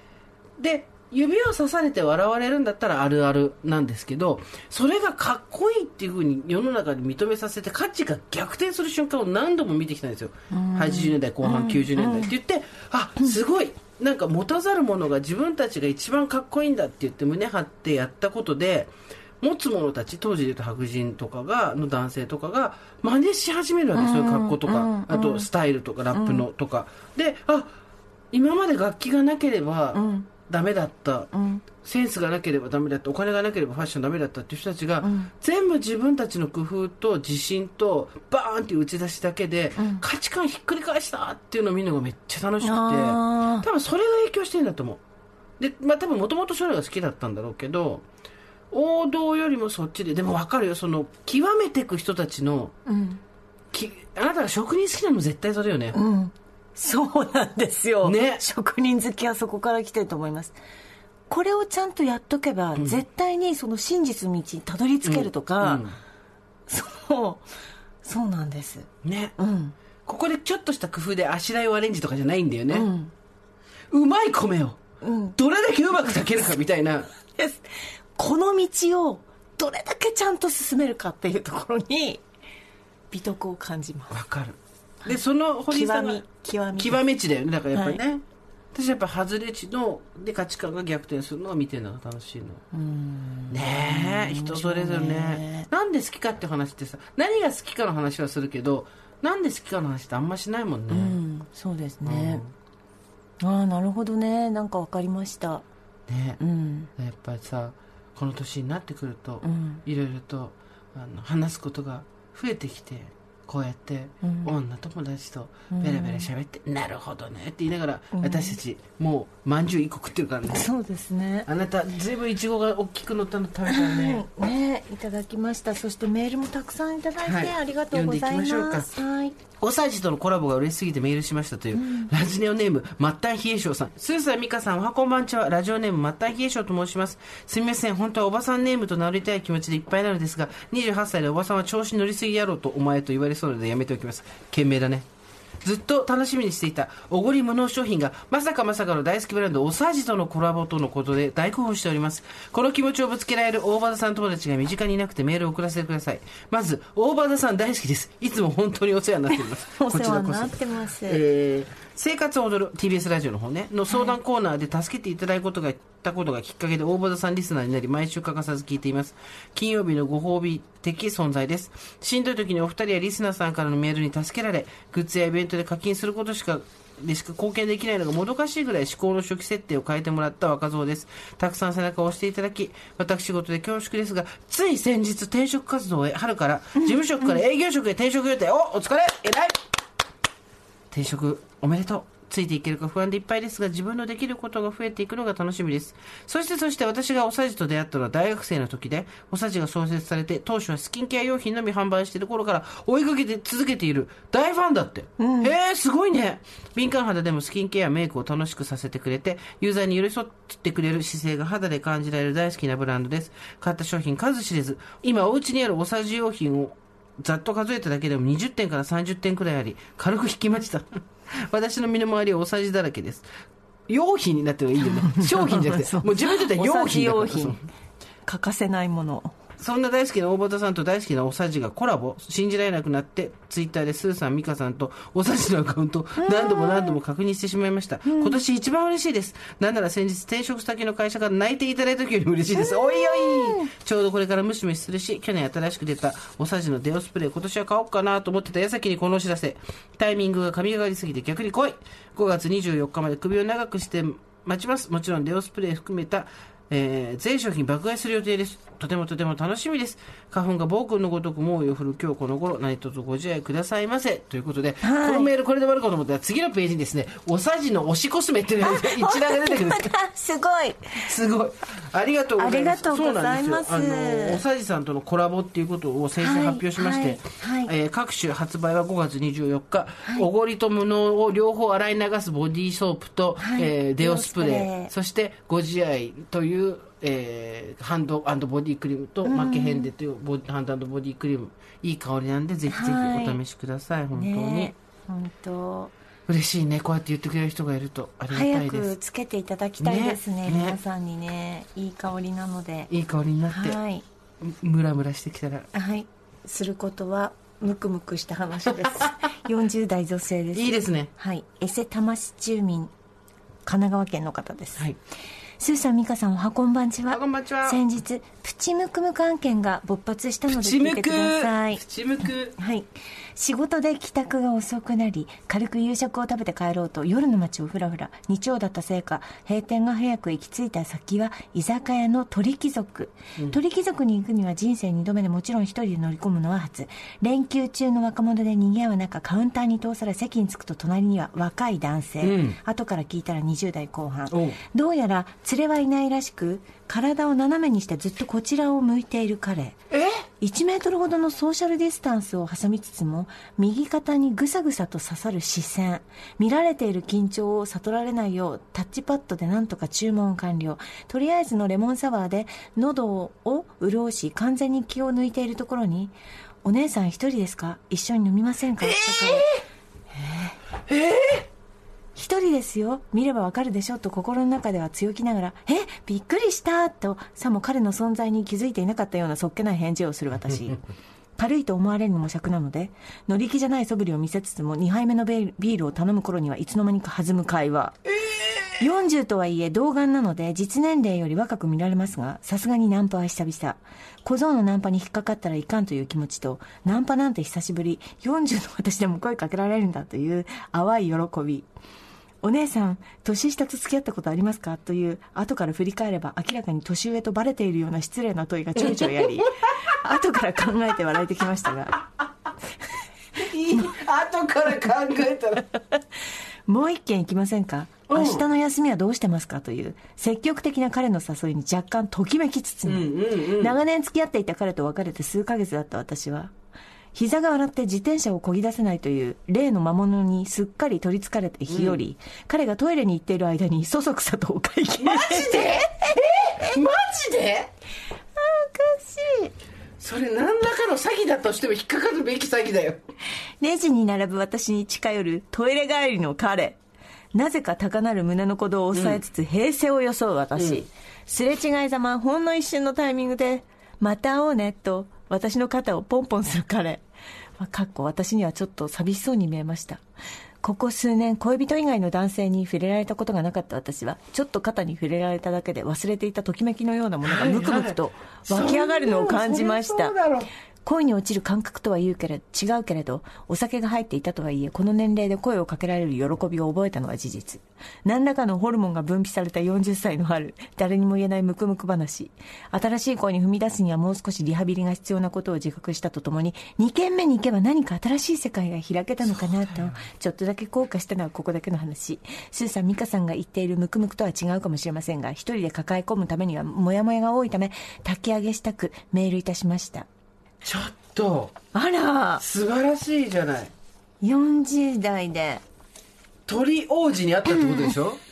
で、指を刺されて笑われるんだったらあるあるなんですけど、それがかっこいいっていうふうに世の中に認めさせて価値が逆転する瞬間を何度も見てきたんですよ。80年代後半、90年代って言って、あ、すごい。なんか持たざるものが自分たちが一番かっこいいんだって言って胸張ってやったことで、持つ者たち、当時で言うと白人とかが、の男性とかが真似し始めるわけ、そういう格好とか、あとスタイルとかラップのとか。で、あ、今まで楽器がなければダメだった、センスがなければダメだった。お金がなければファッションダメだったっていう人たちが、全部自分たちの工夫と自信とバーンっていう打ち出しだけで、価値観ひっくり返したっていうのを見るのがめっちゃ楽しくて多分それが影響してるんだと思う。でまあ多分もともとそういうのが好きだったんだろうけど王道よりもそっちででも分かるよ。その極めていく人たちの、きあなたが職人好きなの絶対それよね、そうなんですよ、ね。職人好きはそこから来てると思います。これをちゃんとやっとけば、絶対にその真実の道にたどり着けるとか、そうそうなんです。ね、うん。ここでちょっとした工夫であしらいをアレンジとかじゃないんだよね、うまい米を、どれだけうまく炊けるかみたいな。です。この道をどれだけちゃんと進めるかっていうところに美徳を感じます。わかるでその堀井さんが極み極め値だよねだからやっぱりね、は私やっぱ外れ値ので価値観が逆転するのを見てるのが楽しいの。ねえ人それぞれね。なんで好きかって話ってさ何が好きかの話はするけどなんで好きかの話ってあんましないもんね、うんそうですね、ああなるほどね。なんか分かりました。ね。うん。やっぱりさこの年になってくると、ん。いろいろとあの話すことが増えてきてこうやって、女友達とベラベラ喋って、なるほどねって言いながら、私たちもうまんじゅう1個食ってるからねそうですね。あなたずいぶんいちごが大きく乗ったの食べたね。ねいただきました。そしてメールもたくさんいただいて、はい。ありがとうございます。読んでいきましょうか。はいおさじとのコラボが嬉しすぎてメールしましたという、ラジネオネーム末端冷え性さん。スーサーミカさんおはこんばんちはラジオネーム末端冷え性と申します。すみません本当はおばさんネームと名乗りたい気持ちでいっぱいなのですが28歳でおばさんは調子に乗りすぎやろうとお前と言われそうなのでやめておきます。賢明だねずっと楽しみにしていたおごり無能商品がまさかまさかの大好きブランドおさじとのコラボとのことで大興奮しております。この気持ちをぶつけられる大場田さん友達が身近にいなくてメールを送らせてください。まず大場田さん大好きです。いつも本当にお世話になっております。(laughs) お世話になってます。えー生活を踊る TBS ラジオの方ねの相談コーナーで助けていただくことがたことがきっかけで大場田さんリスナーになり毎週欠かさず聞いています金曜日のご褒美的存在ですしんどい時にお二人やリスナーさんからのメールに助けられグッズやイベントで課金することしかでしか貢献できないのがもどかしいぐらい思考の初期設定を変えてもらった若造です。たくさん背中を押していただき、私事で恐縮ですが、つい先日転職活動を春から、事務職から営業職へ転職予定。お、お疲れ偉い転職おめでとう。ついていけるか不安でいっぱいですが自分のできることが増えていくのが楽しみです。そしてそして私がおさじと出会ったのは大学生の時でおさじが創設されて当初はスキンケア用品のみ販売している頃から追いかけて続けている大ファンだって、へえすごいね。敏感肌でもスキンケアメイクを楽しくさせてくれてユーザーに寄り添ってくれる姿勢が肌で感じられる大好きなブランドです。買った商品数知れず今お家にあるおさじ用品をざっと数えただけでも20点から30点くらいあり、軽く引きました。(laughs) 私の身の回りはおさじだらけです。用品になってるのがいいよね。(laughs) 商品じゃなくてもう自分にとっては用品用品。欠かせないものそんな大好きな大畑さんと大好きなおさじがコラボ。信じられなくなってツイッターでスーさん美香さんとおさじのアカウントを何度も何度も確認してしまいました、今年一番嬉しいです。なんなら先日転職先の会社から泣いていただいた時よりも嬉しいです。おいおい。ちょうどこれからムシムシするし去年新しく出たおさじのデオスプレー今年は買おうかなと思ってた矢先にこのお知らせ。タイミングが神がかりすぎて逆に来い。5月24日まで首を長くして待ちます。もちろんデオスプレー含めたえー全商品爆買いする予定です。とてもとても楽しみです。花粉が暴君のごとく猛威を振る今日この頃、何卒ご自愛くださいませ。ということで、はいこのメールこれで終わるかと思ったら、次のページにですね、おさじの推しコスメっていうのが (laughs) 一覧が出てくるんです。(laughs) すごいすごい。ありがとうございます。ありがとうございますそうなんですよ。あの、おさじさんとのコラボっていうことを先週発表しまして、はいはいえー各種発売は5月24日、おごりと無能を両方洗い流すボディーソープと、はいえーデオスプレーデオスプレーそしてご自愛という、えーハンドボディクリームと、マケヘンデというボハンドボディクリーム。いい香りなんでぜひぜひお試しください、本当に、ね本当。嬉しいねこうやって言ってくれる人がいると。ありがた早いです。くつけていただきたいですねねね。皆さんにね。いい香りなので。いい香りになって、はい。ムラムラしてきたら。はい。することはムクムクした話です。(laughs) 40代女性です。いいですね。はい。エセ多摩市住民。神奈川県の方です、はいスーさん美香さんおはこんばんちは。先日プチムクムク案件が勃発したので聞いてください。プチムク。はい仕事で帰宅が遅くなり軽く夕食を食べて帰ろうと夜の街をふらふら日曜だったせいか閉店が早く行き着いた先は居酒屋の鳥貴族、鳥貴族に行くには人生2度目でもちろん一人で乗り込むのは初。連休中の若者で賑わう中カウンターに通され席に着くと隣には若い男性、うん。後から聞いたら20代後半。どうやら連れはいないらしく体を斜めにしてずっとこちらを向いている彼。え？1メートルほどのソーシャルディスタンスを挟みつつも右肩にぐさぐさと刺さる視線。見られている緊張を悟られないようタッチパッドでなんとか注文完了。とりあえずのレモンサワーで喉を潤し完全に気を抜いているところに「お姉さん一人ですか？一緒に飲みませんか?」とか。えー？一人ですよ。見ればわかるでしょ？と心の中では強気ながら「え？びっくりした!」とさも彼の存在に気づいていなかったようなそっけない返事をする私。(laughs) 軽いと思われるのも尺なので乗り気じゃない素振りを見せつつも2杯目のビールを頼む頃にはいつの間にか弾む会話、40とはいえ童顔なので実年齢より若く見られますがさすがにナンパは久々。小僧のナンパに引っかかったらいかんという気持ちとナンパなんて久しぶり。40の私でも声かけられるんだという淡い喜びお姉さん、年下と付き合ったことありますか？という、後から振り返れば明らかに年上とバレているような失礼な問いがちょいちょいあり、(laughs) 後から考えて笑えてきましたが、いい後から考えたら。(laughs) もう一件行きませんか？うん。明日の休みはどうしてますか？という、積極的な彼の誘いに若干ときめきつつも、長年付き合っていた彼と別れて数ヶ月だった私は、膝が笑って自転車を漕ぎ出せないという例の魔物にすっかり取りつかれて日和、彼がトイレに行っている間にそそくさとお会計マジで？え？マジで？おかしい。それ何らかの詐欺だとしても引っかかるべき詐欺だよ。レジに並ぶ私に近寄るトイレ帰りの彼。なぜか高鳴る胸の鼓動を抑えつつ平静を装う私、すれ違いざまほんの一瞬のタイミングで「また会おうね」と私の肩をポンポンする彼、まあ、かっこ私にはちょっと寂しそうに見えました。ここ数年恋人以外の男性に触れられたことがなかった私はちょっと肩に触れられただけで忘れていたときめきのようなものがムクムクと湧き上がるのを感じました。そうだろう。恋に落ちる感覚とは言うけれ違うけれどお酒が入っていたとはいえこの年齢で声をかけられる喜びを覚えたのは事実。何らかのホルモンが分泌された40歳の春誰にも言えないムクムク話。新しい恋に踏み出すにはもう少しリハビリが必要なことを自覚したとともに2軒目に行けば何か新しい世界が開けたのかなとちょっとだけ後悔したのはここだけの話。スーさん美香さんが言っているムクムクとは違うかもしれませんが一人で抱え込むためにはモヤモヤが多いため炊き上げしたくメールいたしましたちょっとあら。素晴らしいじゃない。40代で。鳥王子に会ったってことでしょ？(laughs)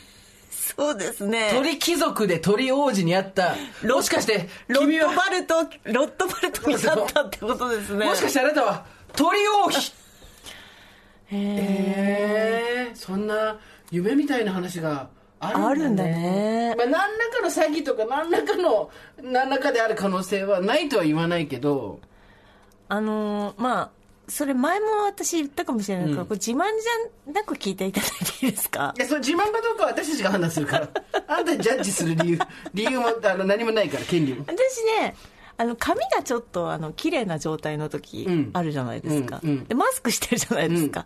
そうですね。鳥貴族で鳥王子に会った。もしかしてロットバルトロットバルトになったってことですね。もしかしてあなたは鳥王妃。ええそんな夢みたいな話があるんだね。まあ、何らかの詐欺とか何らかの何らかである可能性はないとは言わないけどあのーまあそれ前も私言ったかもしれないけど、うん。これ自慢じゃなく聞いていただいていいですか？いやその自慢かどうかは私たちが判断するからあんたにジャッジする理由。(laughs) 理由もあの何もないから権利も。私ねあの髪がちょっとあの綺麗な状態の時うん。あるじゃないですか、うんうん。でマスクしてるじゃないですか、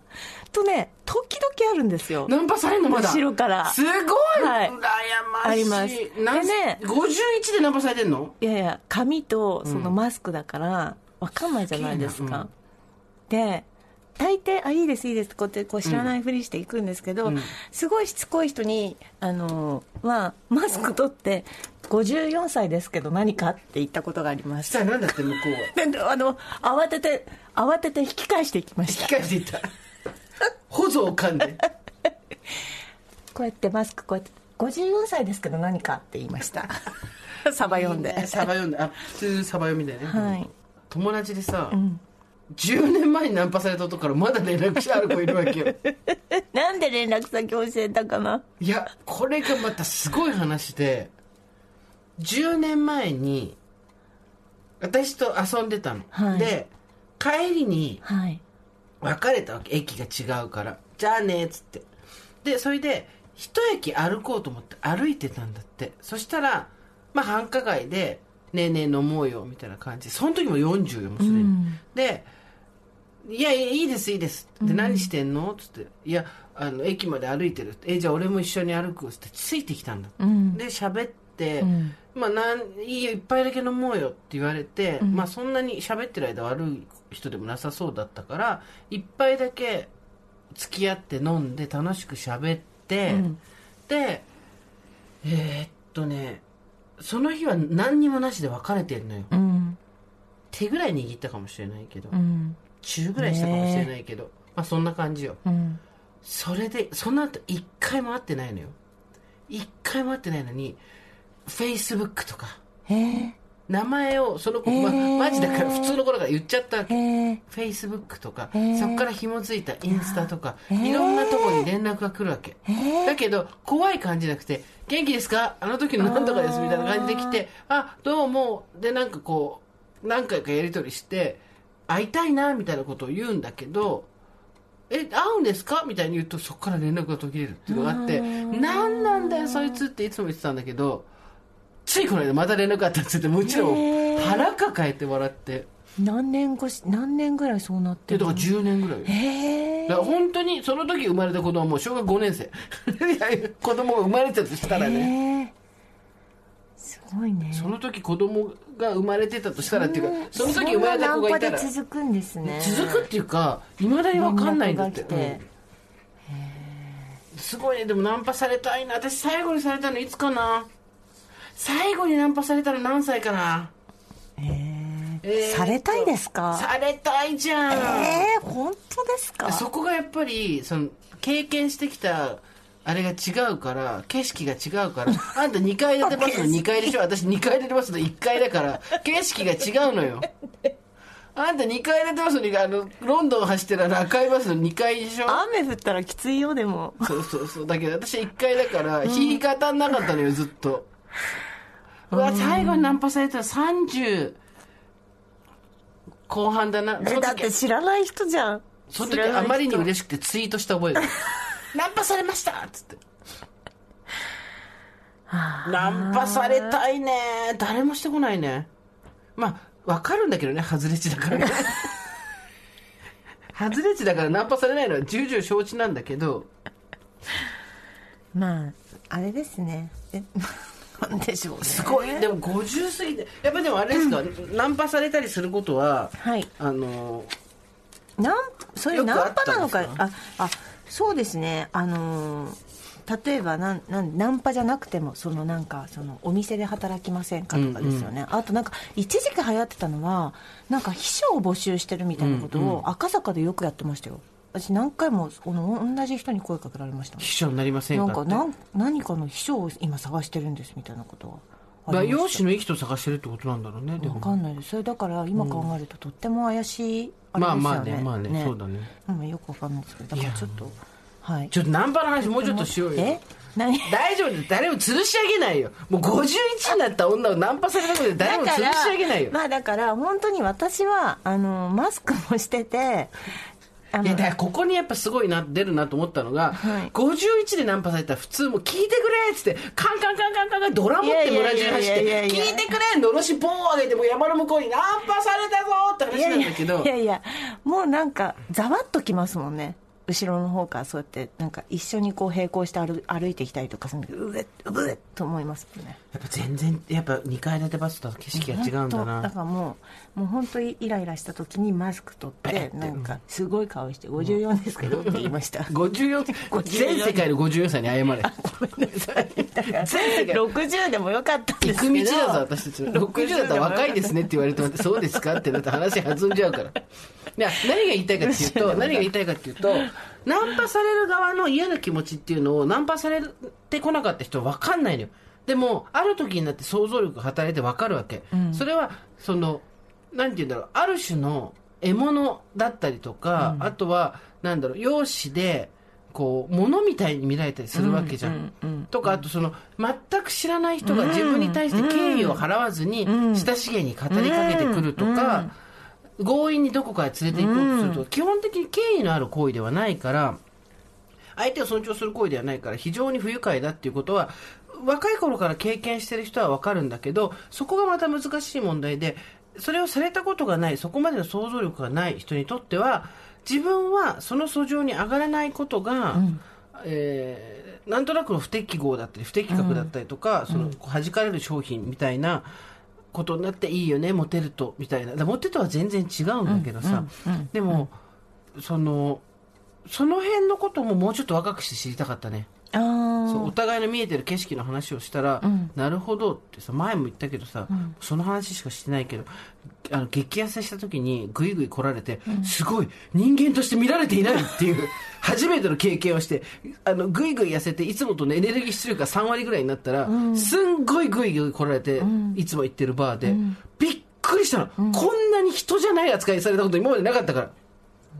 とね時々あるんですよ。ナンパされんのまだ。後ろから。すごい、はい。羨ましい。あります。でね51でナンパされてんの？いやいや髪とそのマスクだから分かんないじゃないですか、で大抵あいいですいいですこうやってこう知らないふりしていくんですけど、うん。すごいしつこい人にあのまあマスク取って54歳ですけど何かって言ったことがありましたたらなんだって向こうは？であの慌てて慌てて引き返していきまし引きた返していった。保存を噛んで。(laughs) こうやってマスクこうやって54歳ですけど何かって言いました。(laughs) サバ読んで。サバ読んで。あ普通サバ読みだよね、はい友達でさ、10年前にナンパされた男からまだ連絡してある子いるわけよ。(laughs) なんで連絡先教えたかな？いやこれがまたすごい話で10年前に私と遊んでたの、はい。で帰りにはい。別れたわけ。駅が違うから。じゃあねっつって。でそれで一駅歩こうと思って歩いてたんだって。そしたらまあ繁華街で「ねえねえ飲もうよ」みたいな感じ。その時も40よもうすでに、うん。で「いやいやいいですいいです」で、何してんの?」っつって「いやあの駅まで歩いてる」えじゃあ俺も一緒に歩く」っつって。ついてきたんだ、うん。で喋って、うん。まあ、なんいいよ一杯だけ飲もうよって言われて、まあ、そんなに喋ってる間悪い人でもなさそうだったから一杯だけ付き合って飲んで楽しく喋って、うん。でえーっとねその日は何にもなしで別れてんのよ。うん。手ぐらい握ったかもしれないけど、うん。中ぐらいしたかもしれないけど、まあそんな感じよ。うん。それでその後一回も会ってないのよ。一回も会ってないのにフェイスブックとかへえ名前をその子、ま、へー。マジだから普通の頃から言っちゃったわけ。へえフェイスブックとかへー。そこから紐づいたインスタとかへー。いろんなとこに連絡が来るわけ。へだけど怖い感じなくて「元気ですか？あの時のなんとかです」みたいな感じで来て「あどうも」でなんかこう何回かやり取りして会いたいなみたいなことを言うんだけど「え会うんですか?」みたいに言うとそこから連絡が途切れるっていうのがあって「何なんだよそいつ」っていつも言ってたんだけどついこの間また連絡あったっつってもうちらもへー。腹抱えて笑って。何年越し何年ぐらいそうなってるでだから10年ぐらいよ。へえだから本当にその時生まれた子供はもう小学5年生。(laughs) 子供が生まれてたとしたらね。すごいね。その時子供が生まれてたとしたらっていうかその時生まれた子がいたら。続くんですね。続くっていうかいまだに分かんないんだって。うん。すごいね。でもナンパされたいな。私最後にされたのいつかな？最後にナンパされたの何歳かな？えーされたいですか？されたいじゃん、えー、本当ですか？そこがやっぱりその経験してきたあれが違うから景色が違うから (laughs) あんた2階建てバスの2階でしょ？私2階建てバスの1階だから景色が違うのよ。あんた2階建てバスの2階あのロンドン走ってるあの赤いバスの2階でしょ？雨降ったらきついよでも。そうそうそう。だけど私は1階だから日が当たんなかったのよずっとうわ最後にナンパされたら30後半だな。だって知らない人じゃん。その時あまりに嬉しくてツイートした覚えが (laughs) ナンパされましたっつって。ナンパされたいね。誰もしてこないね。まあわかるんだけどね。外れ値だからね。(laughs) 外れ値だからナンパされないのは重々承知なんだけど。まああれですね。えなんでしょうね。すごい。でも50過ぎてやっぱりでもあれですか、ナンパされたりすることははい。あのナンそれナンパなのかああそうですね。あのー例えばなんなんナンパじゃなくてもそのなんかそのお店で働きませんかとかですよね、あとなんか一時期流行ってたのはなんか秘書を募集してるみたいなことを赤坂でよくやってましたよ私何回もこの同じ人に声かけられました秘書になりませんかなんかなん何かの秘書を今探してるんですみたいなことはあま容姿のいい人を探してるってことなんだろうねでも。わかんないです。それだから今考えるととっても怪しいあれですよね、まあまあねまあねそうだね。うんよくわかんないですけど。だからちょっとはい。ちょっとナンパの話もうちょっとしようよ。え？何？大丈夫。です誰も吊るし上げないよ。もう51になった女をナンパされたことで誰も吊るし上げないよ。まあだから本当に私はあのマスクもしてていやだからここにやっぱすごいな出るなと思ったのが、はい。51でナンパされたら普通もう聞いてくれっつってカンカンカンカンカンカンドラ持って村中走って聞いてくれのろしポン上げてもう山の向こうにナンパされたぞって話なんだけどいやいやもうなんかざわっときますもんね。後ろの方からそうやってなんか一緒にこう並行して歩歩いてきたりとかするんだけどうえっうえっと思いますねやっぱ全然やっぱ2階建てバスと景色が違うんだ本当だなからもうもう本当にイライラした時にマスク取ってなんかすごい顔して54ですけどって言いました。54全世界の54歳に謝れ。ごめんなさい。だから全世界。60でもよかったんです行けど。く道だぞ私たち60だったら若いですねって言われてもそうですかってなって話弾んじゃうから。いや何が言いたいかっていうと (laughs) 何が言いたいかっていうとナンパされる側の嫌な気持ちっていうのをナンパされてこなかった人は分かんないのよでもある時になって想像力が働いて分かるわけ、それはそのなんて言うんだろう。ある種の獲物だったりとか、あとはなんだろう容姿でこう物みたいに見られたりするわけじゃん,、とかあとその全く知らない人が自分に対して敬意を払わずに親しげに語りかけてくるとか、強引にどこかへ連れて行こうとすると、基本的に敬意のある行為ではないから相手を尊重する行為ではないから非常に不愉快だっていうことは若い頃から経験してる人は分かるんだけどそこがまた難しい問題でそれをされたことがないそこまでの想像力がない人にとっては自分はその訴状に上がらないことが、えーなんとなくの不適合だったり不適格だったりとか、そのこう弾かれる商品みたいなことになっていいよねモテるとみたいな。モテとは全然違うんだけどさ、でも、そのその辺のことももうちょっと若くして知りたかったねそうお互いの見えてる景色の話をしたら、なるほどってさ前も言ったけどさ、その話しかしてないけどあの激痩せした時にグイグイ来られて、すごい人間として見られていないっていう (laughs) 初めての経験をしてあのグイグイ痩せていつもとのエネルギー出力が3割ぐらいになったら、すんごいグイグイ来られて、いつも行ってるバーで、びっくりしたの、こんなに人じゃない扱いされたこと今までなかったから。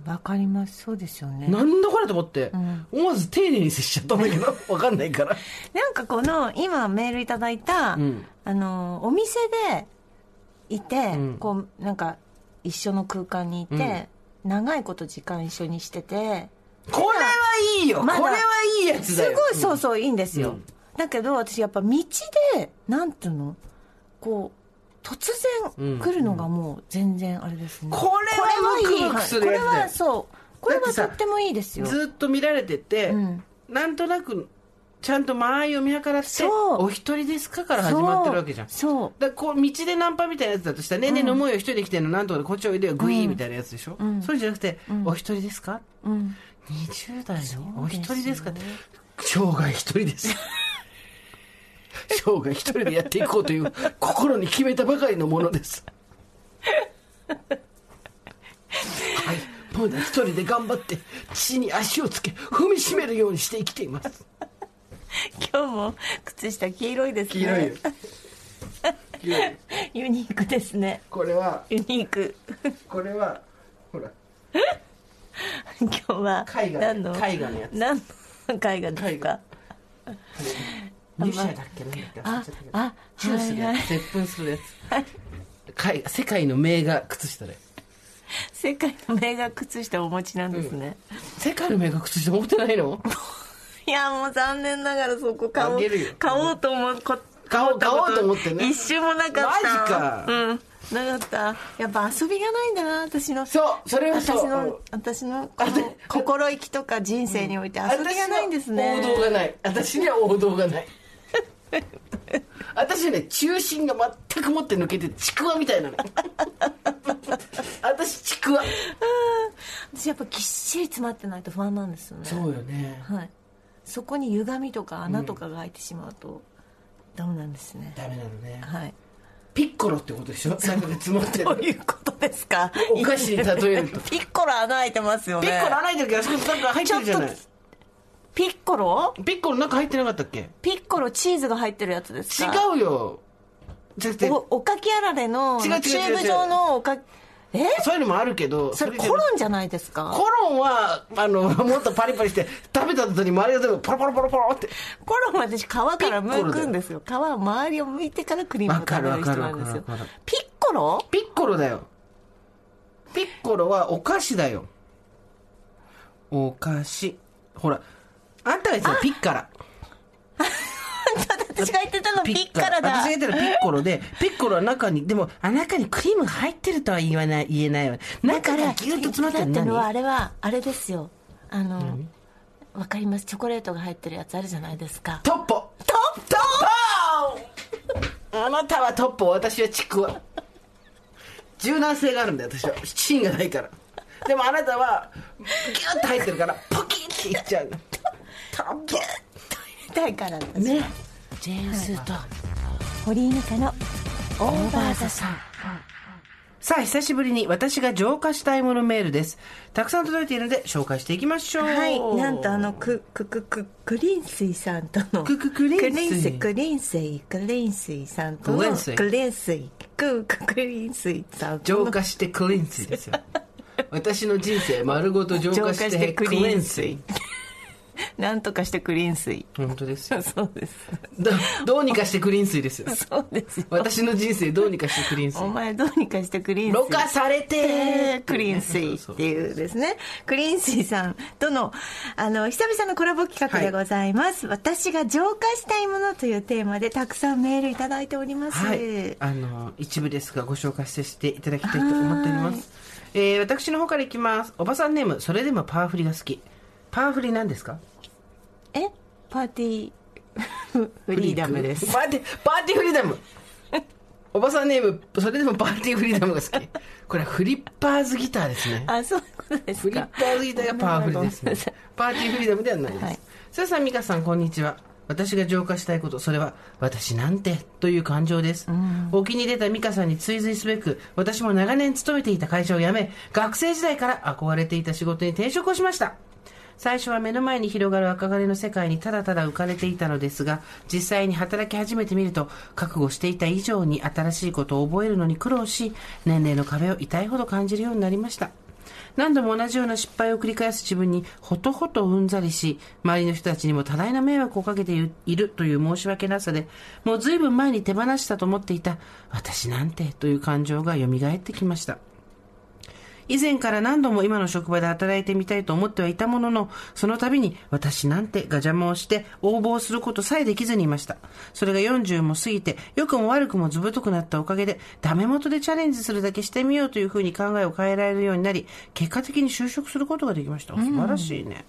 わかります。そうですよね。なんだこれと思って、思わず丁寧に接しちゃったんだけど (laughs) わかんないから。なんかこの今メールいただいた、ん。あのお店でいて、ん。こうなんか一緒の空間にいて、長いこと時間一緒にしてて。これはいいよ、まだこれはいいやつすだよ。ごいそうそういいんですよ、うん。だけど私やっぱ道でなんていうのこう突然来るのがもう全然あれですね、これはこれはそう。これはとってもいいですよ。ずっと見られてて、うん。なんとなくちゃんと間合いを見計らってお一人ですかから始まってるわけじゃん。そう。だこう道でナンパみたいなやつだとしたら「ねえねえ飲もうよ一人で来てんのなんとかでこっちおいでよグイー」みたいなやつでしょ、そうじゃなくて「お一人ですか?」うん。20代にお一人ですか？って生涯一人です生涯一人でやっていこうという (laughs) 心に決めたばかりのものです。はい。もうね一人で頑張って地に足をつけ踏みしめるようにして生きています。今日も靴下黄色いですね。黄色い。よ黄色い。ユニークですね。これはユニーク。これはほら。今日は絵画何の絵画のやつ。何の絵画ですか？入社だっけなんだっけあチューするやつ接吻するやつ。世界の名画靴下で。世界の名画靴下をお持ちなんですね、世界の名画靴下持ってないの？いやもう残念ながらそこ買おう。買おうと思うこ買おう買おうと思ってね。一瞬もなかった。マジか。うん。なかった。やっぱ遊びがないんだな私の。そうそれはそう。私の私の心意気とか人生において遊びがないんですね。王道がない私には王道がない (laughs) 私はね中心が全く持って抜けてちくわみたいなの。(laughs) 私ちくわ。私やっぱぎっしり詰まってないと不安なんですよね。そうよね。はい、そこに歪みとか穴とかが開いてしまうと、ダメなんですね。ダメなのね。はい。ピッコロってことでしょ？中で積もってる。どういうことですか？お菓子に例えると。(laughs) ピッコロ穴開いてますよね。ピッコロ穴開いてるけどあそこになんか入ってるじゃない。ちピッコロ？ピッコロなんか入ってなかったっけ？ピッコロチーズが入ってるやつですか？違うよ。おおかきあられのチューブ状のおかえ？そういうのもあるけどそれでコロンじゃないですか？コロンはあの (laughs) もっとパリパリして食べた後に周りが全部ポロポロポロポロって。コロンは私皮から剥くんですよ。皮を周りを剥いてからクリームを食べる人なんですよ。ピッコロ？ピッコロだよ。ピッコロはお菓子だよ。お菓子。ほらあんたが言ってたピッカラ。(laughs) 私が言ってたのピッカラ。だ。私が言ってたピッコロで、ピッコロは中に、でも、あ、中にクリームが入ってるとは言わない、言えないわ。中がギュッと詰まってるだってのはあ何れはあれですよ。あのわかります？チョコレートが入ってるやつあるじゃないですか。トッポ。トッポあなたはトッポ、私はチクワ。柔軟性があるんだよ、私は。芯がないから。でもあなたは、ギュッと入ってるから、ポキッていっちゃう。トッポ。たいからね。ジェーンスーと。堀井美香の OVER THE SUNさあ、久しぶりに私が浄化したいものメールです。たくさん届いているので紹介していきましょう。はいなんとあのくくくくクリンスイさんとのくくクリンスイクリンスイクリンスイクリンスイさんとのクリンスイクリンスイクククリンスイさんとの浄化してクリンスイですよ。私の人生丸ごと浄化してクリンスイ。(laughs) なんとかしてクリンスイ本当ですよ。(laughs) そうです。どどうにかしてクリンスイですよ。(laughs) そうですよ。私の人生どうにかしてクリンスイお。前どうにかしてクリンスイろ過されて。クリンスイっていうですね。クリンスイさんとの、あの、久々のコラボ企画でございます。私が浄化したいものというテーマでたくさんメールいただいております。はい、あの一部ですがご紹介させていただきたいと思っております、えー私の方からいきます。おばさんネームそれでもパワフリが好き。パワフリなんですか？えパーティー (laughs) フリーダムです。パーティーパーティーフリーダム (laughs) おばさんネームそれでもパーティーフリーダムが好きこれはフリッパーズギターですねあ、そういうことですか。フリッパーズギターがパワフルですね。パーティーフリーダムではないです。はいさあさあ、美香さん、こんにちは。私が浄化したいこと、それは、私なんて、という感情です。沖に出た美香さんに追随すべく、私も長年勤めていた会社を辞め、学生時代から憧れていた仕事に転職をしました。最初は目の前に広がる憧れの世界にただただ浮かれていたのですが、実際に働き始めてみると、覚悟していた以上に新しいことを覚えるのに苦労し、年齢の壁を痛いほど感じるようになりました。何度も同じような失敗を繰り返す自分にほとほとうんざりし、周りの人たちにも多大な迷惑をかけているという申し訳なさで、もう随分前に手放したと思っていた、私なんてという感情が蘇ってきました。以前から何度も今の職場で働いてみたいと思ってはいたものの、その度に私なんてが邪魔をして応募をすることさえできずにいました。それが40も過ぎて、良くも悪くもずぶとくなったおかげで、ダメ元でチャレンジするだけしてみようというふうに考えを変えられるようになり、結果的に就職することができました。素晴らしいね。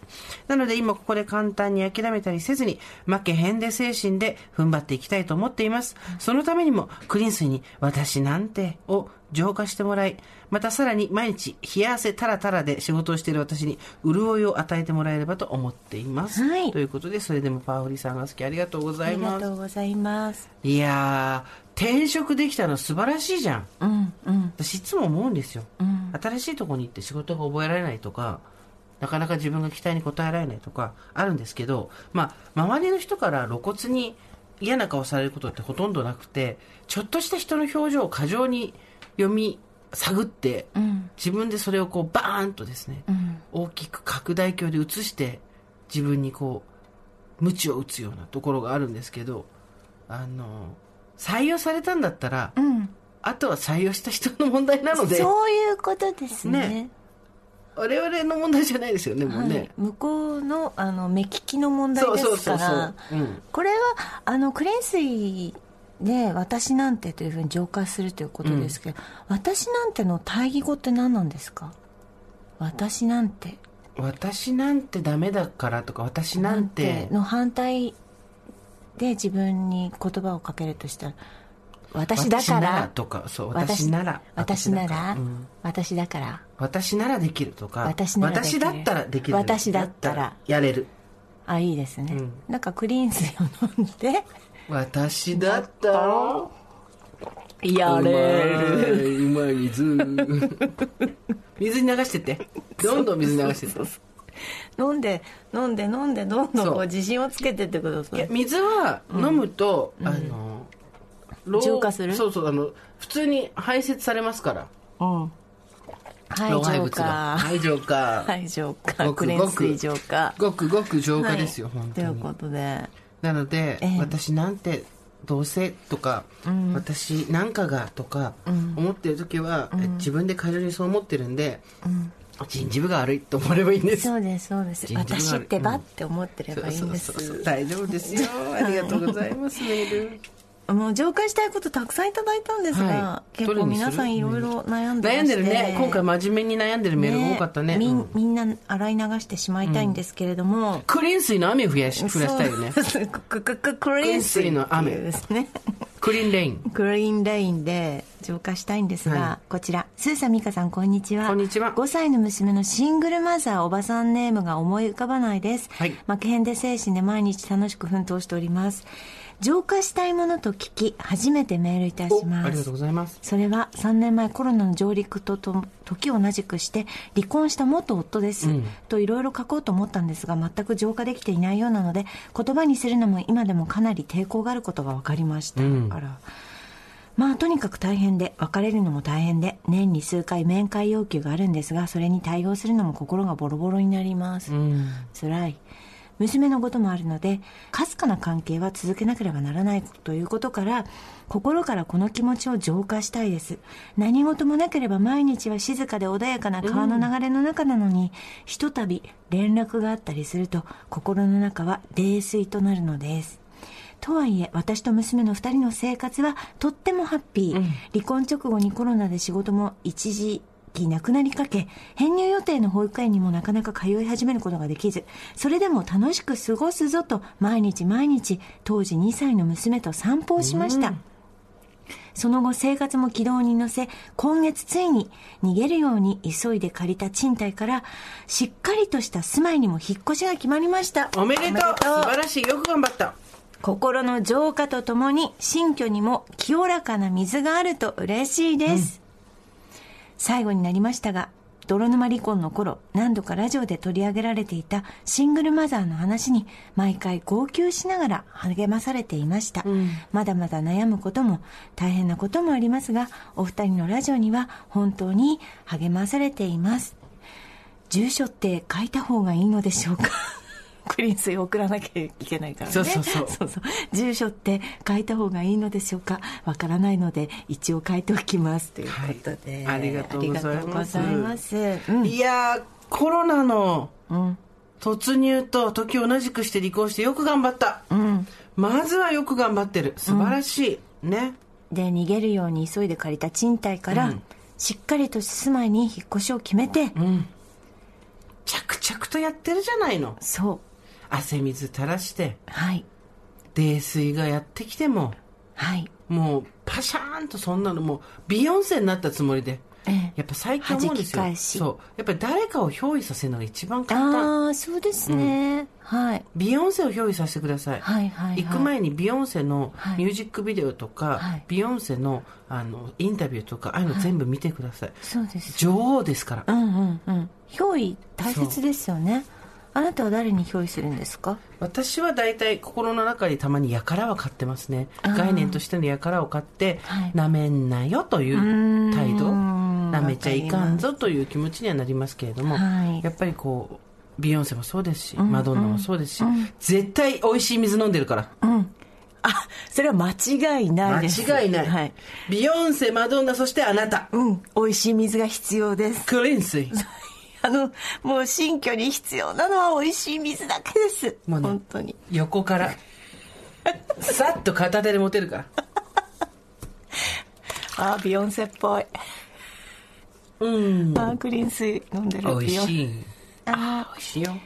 なので今ここで簡単に諦めたりせずに、負けへんで精神で踏ん張っていきたいと思っています。そのためにも、クリンスイに私なんてを浄化してもらい、またさらに毎日冷や汗たらたらで仕事をしている私に潤いを与えてもらえればと思っています。はいということで、それでもパワフリさんが好きありがとうござありがいます。とうございます。いやー、転職できたの素晴らしいじゃん。うん、うん。私いつも思うんですよ、ん新しいところに行って仕事が覚えられないとかなかなか自分が期待に応えられないとかあるんですけど、まあ、周りの人から露骨に嫌な顔されることってほとんどなくてちょっとした人の表情を過剰に読み探って、ん自分でそれをこうバーンとですね、ん大きく拡大鏡で映して自分にこう鞭を打つようなところがあるんですけどあの採用されたんだったら、うん。あとは採用した人の問題なので、そういうことですね。ね我々の問題じゃないですよね、もうはいね。、向こうのあの目利きの問題ですから。これはあのクレン水で私なんてというふうに浄化するということですけど、私なんての対義語って何なんですか？私なんて。私なんてダメだからとか、私なんて、の反対で自分に言葉をかけるとしたら私だから。らとか、そう、私なら。私なら、うん。私だから。私ならできるとか、私だったらできる。私だったら。やれる。あいいですね、うん。なんかクリーン水を飲んで私だったら、やうまい、うまい水。水に流してって。どんどん水に流してって。飲んで飲んで飲んでどんどんこう自信をつけてってください水は飲むと、あの、老浄化する？そうそうあの普通に排泄されますから。うん。はい老廃物が。浄化。はい浄化。はい浄化。ごく。クレン水浄化。ごくごく浄化ですよ、はい。本当に。ということでなので、ええ。私なんてどうせとか、私なんかがとか思ってる時は、自分で過剰にそう思ってるんで、人事部が悪いと思えばいいんです。そうですそうです。私ってばって思ってればいいんでそうそうそうす大丈夫ですよ。ありがとうございます、メールもう浄化したいことたくさんいただいたんですが、はい。結構皆さんいろいろ悩んで悩んでるね。今回真面目に悩んでるメールが多かったね。みうん。みんな洗い流してしまいたいんですけれども、クリーン水の雨を増やし降らしたいよね。ククククリーン水の雨。ですねクリーンレイン。クリーンレインで浄化したいんですが、はこちら。スーサミカさんこんにちは。こんにちは。5歳の娘のシングルマザーおばさんネームが思い浮かばないです、はい。負けへんで精神で毎日楽しく奮闘しております浄化したいものと聞き初めてメールいたしおます。ありがとうございます。それは3年前コロナの上陸とと時を同じくして離婚した元夫です、といろいろ書こうと思ったんですが全く浄化できていないようなので言葉にするのも今でもかなり抵抗があることが分かりました、うん。あら。まあとにかく大変で別れるのも大変で年に数回面会要求があるんですがそれに対応するのも心がボロボロになります、うん。辛い娘のこともあるのでかすかな関係は続けなければならないということから心からこの気持ちを浄化したいです。何事もなければ毎日は静かで穏やかな川の流れの中なのに、ひとたび連絡があったりすると心の中は泥酔となるのです。とはいえ私と娘の2人の生活はとってもハッピー、離婚直後にコロナで仕事も一時期なくなりかけ編入予定の保育園にもなかなか通い始めることができずそれでも楽しく過ごすぞと毎日毎日当時2歳の娘と散歩をしました、その後生活も軌道に乗せ今月ついに逃げるように急いで借りた賃貸からしっかりとした住まいにも引っ越しが決まりました。おめでとう。素晴らしい。よく頑張った。心の浄化とともに新居にも清らかな水があると嬉しいです、最後になりましたが泥沼離婚の頃何度かラジオで取り上げられていたシングルマザーの話に毎回号泣しながら励まされていました、まだまだ悩むことも大変なこともありますがお二人のラジオには本当に励まされています。住所って書いた方がいいのでしょうか？クリーン水送らなきゃいけないからね。そうそうそう。そうそう。住所って書いた方がいいのでしょうか？わからないので一応書いておきます。ということで、はい。ありがとうございます。います。うん。いやーコロナのうん。突入と時を同じくして離婚してよく頑張った、うん。まずはよく頑張ってる。素晴らしい、ね。で逃げるように急いで借りた賃貸から、うん。しっかりと住まいに引っ越しを決めて、うん。着々とやってるじゃないの。そう汗水垂らしてはい。泥酔がやってきてもはい。もうパシャーンとそんなのもうビヨンセになったつもりでええ。やっぱ最近思うんですよ。そう。やっぱり誰かを憑依させるのが一番簡単。ああそうですね、はい。ビヨンセを憑依させてください、はいはいはい。行く前にビヨンセのはい。ミュージックビデオとか、はい。ビヨンセのあのインタビューとかああいうの全部見てください、そうです。女王ですから。うんうんうん。憑依大切ですよねあなたは誰に憑依するんですか？私は大体心の中にたまに輩は買ってますね。概念としての輩を買ってはい。な、めんなよという態度。なめちゃいかんぞという気持ちにはなりますけれども、はい。やっぱりこうビヨンセもそうですし、ん。マドンナもそうですし、うん。絶対美味しい水飲んでるから。うん。あそれは間違いないです。間違いない、はい。ビヨンセマドンナそしてあなた。うん。美味しい水が必要です。クリーン水 (laughs) (laughs) あのもう新居に必要なのは美味しい水だけです。もうね。本当に。横から。(laughs) さっと片手で持てるから。(laughs) あビヨンセっぽい。うん。あクリーン水飲んでる。美味しい。あ美味しいよ。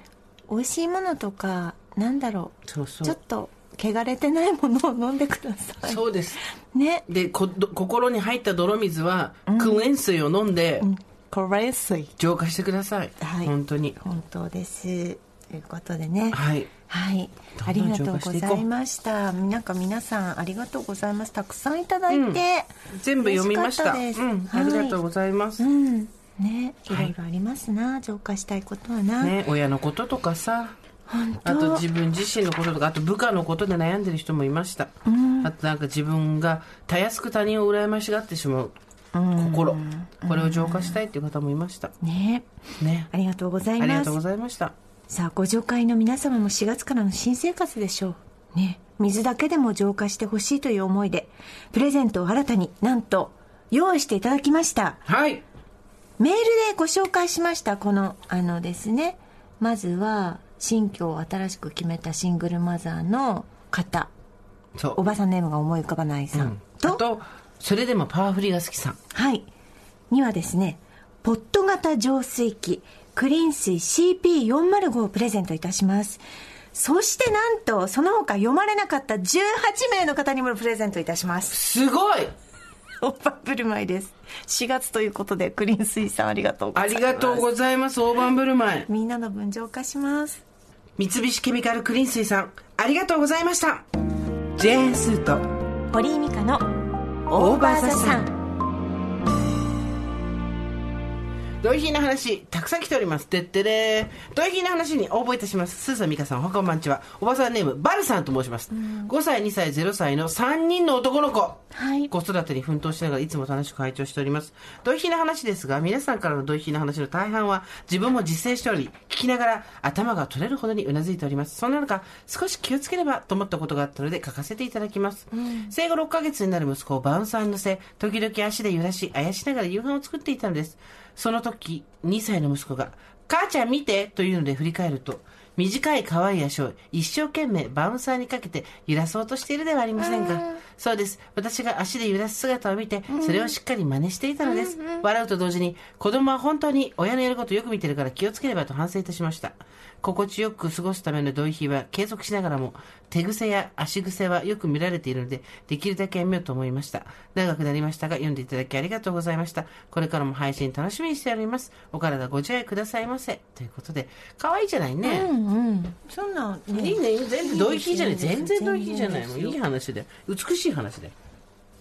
美味しいものとかなんだろう。そうそう。ちょっと汚れてないものを飲んでください。そうです。ね。でこど心に入った泥水は、クレーン水を飲んでこれ水浄化してください、はい。本当に。本当です。ということでね。はい。はい。ありがとうございました。なんか皆さんありがとうございます。たくさんいただいて、全部読みました。うん、ありがとうございます、うん。ね。いはい。ろいろありますな、浄化したいことはな、ね親のこととかさ。あと自分自身のこととかあと部下のことで悩んでる人もいました、あとなんか自分がたやすく他人を羨ましがってしまう心。これを浄化したいっていう方もいました。ね。ね。ありがとうございます。ありがとうございました。さあご助会の皆様も4月からの新生活でしょう。ね。水だけでも浄化してほしいという思いでプレゼントを新たになんと用意していただきました。はい。メールでご紹介しましたこのあのですね。まずは新居を新しく決めたシングルマザーの方。そう。おばさんネームが思い浮かばないさん、うん。あとそれでもパワフリが好きさんはい。にはですね、ポット型浄水器、クリーン水 CP405 をプレゼントいたします。そしてなんと、その他読まれなかった18名の方にもプレゼントいたします。すごいオーバーブルマイです。4月ということで、クリンスイさんありがとうございます。ありがとうございます大盤振る舞いみんなの分浄化します。三菱ケミカルクリーン水さんありがとうございましたジェーンスーと堀井美香の OVER THE SUN。ドイヒーの話、たくさん来ております。てってれー。ドイヒーの話に応募いたします。スーサミカさん、ほかんばんちは。おばさんネーム、バルさんと申します。5歳、2歳、0歳の3人の男の子。はい子育てに奮闘しながらいつも楽しく拝聴しております。ドイヒーの話ですが、皆さんからのドイヒーの話の大半は自分も実践しており、聞きながら頭が取れるほどにうなずいております。そんな中、少し気をつければと思ったことがあったので書かせていただきます。生後6ヶ月になる息子をバウンサーに乗せ、時々足で揺らし、あやしながら夕飯を作っていたのです。その時、2歳の息子が、母ちゃん見てというので振り返ると、短い可愛い足を一生懸命バウンサーにかけて揺らそうとしているではありませんか。そうです。私が足で揺らす姿を見て、それをしっかり真似していたのです。笑うと同時に、子供は本当に親のやることをよく見てるから気をつければと反省いたしました。心地よく過ごすための同意比は継続しながらも、手癖や足癖はよく見られているので、できるだけやめようと思いました。長くなりましたが、読んでいただきありがとうございました。これからも配信楽しみにしております。お体ご自愛くださいませ。ということで、可愛いじゃないね。うんうん。そんな、ね、いいね、全然同意比じゃない。全然同意比じゃない。もういい話で。美しい話で。ド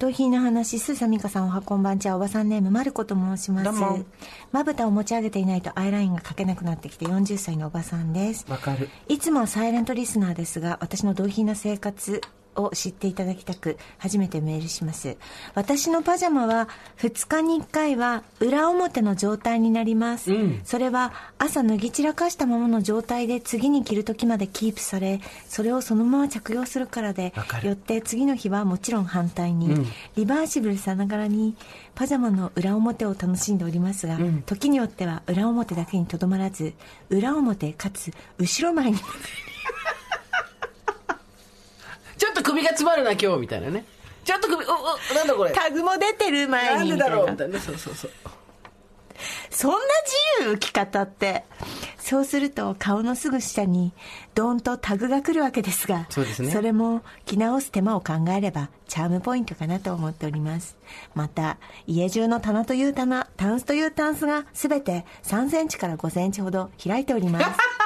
ヒーの話、スーサミカさんおはこんばんちは、おばさんネーム、マルコと申します。まぶたを持ち上げていないとアイラインが描けなくなってきて40歳のおばさんです。わかる。いつもはサイレントリスナーですが、私の同品な生活を知っていただきたく、初めてメールします。私のパジャマは、2日に1回は裏表の状態になります。うんそれは、朝脱ぎ散らかしたままの状態で次に着る時までキープされ、それをそのまま着用するからでよって次の日はもちろん反対に、うんリバーシブルさながらに、パジャマの裏表を楽しんでおりますが、ん時によっては裏表だけにとどまらず、裏表かつ後ろ前にちょっと首が詰まるな、今日、みたいなね。ちょっと首、う、う、なんだこれ。タグも出てる前なんにみたいなでだろうみたいなね。そうそうそう。そんな自由着方ってそうすると顔のすぐ下にドーンとタグが来るわけですがそうですねそれも着直す手間を考えればチャームポイントかなと思っておりますまた家中の棚という棚タンスというタンスが全て3センチから5センチほど開いております (laughs)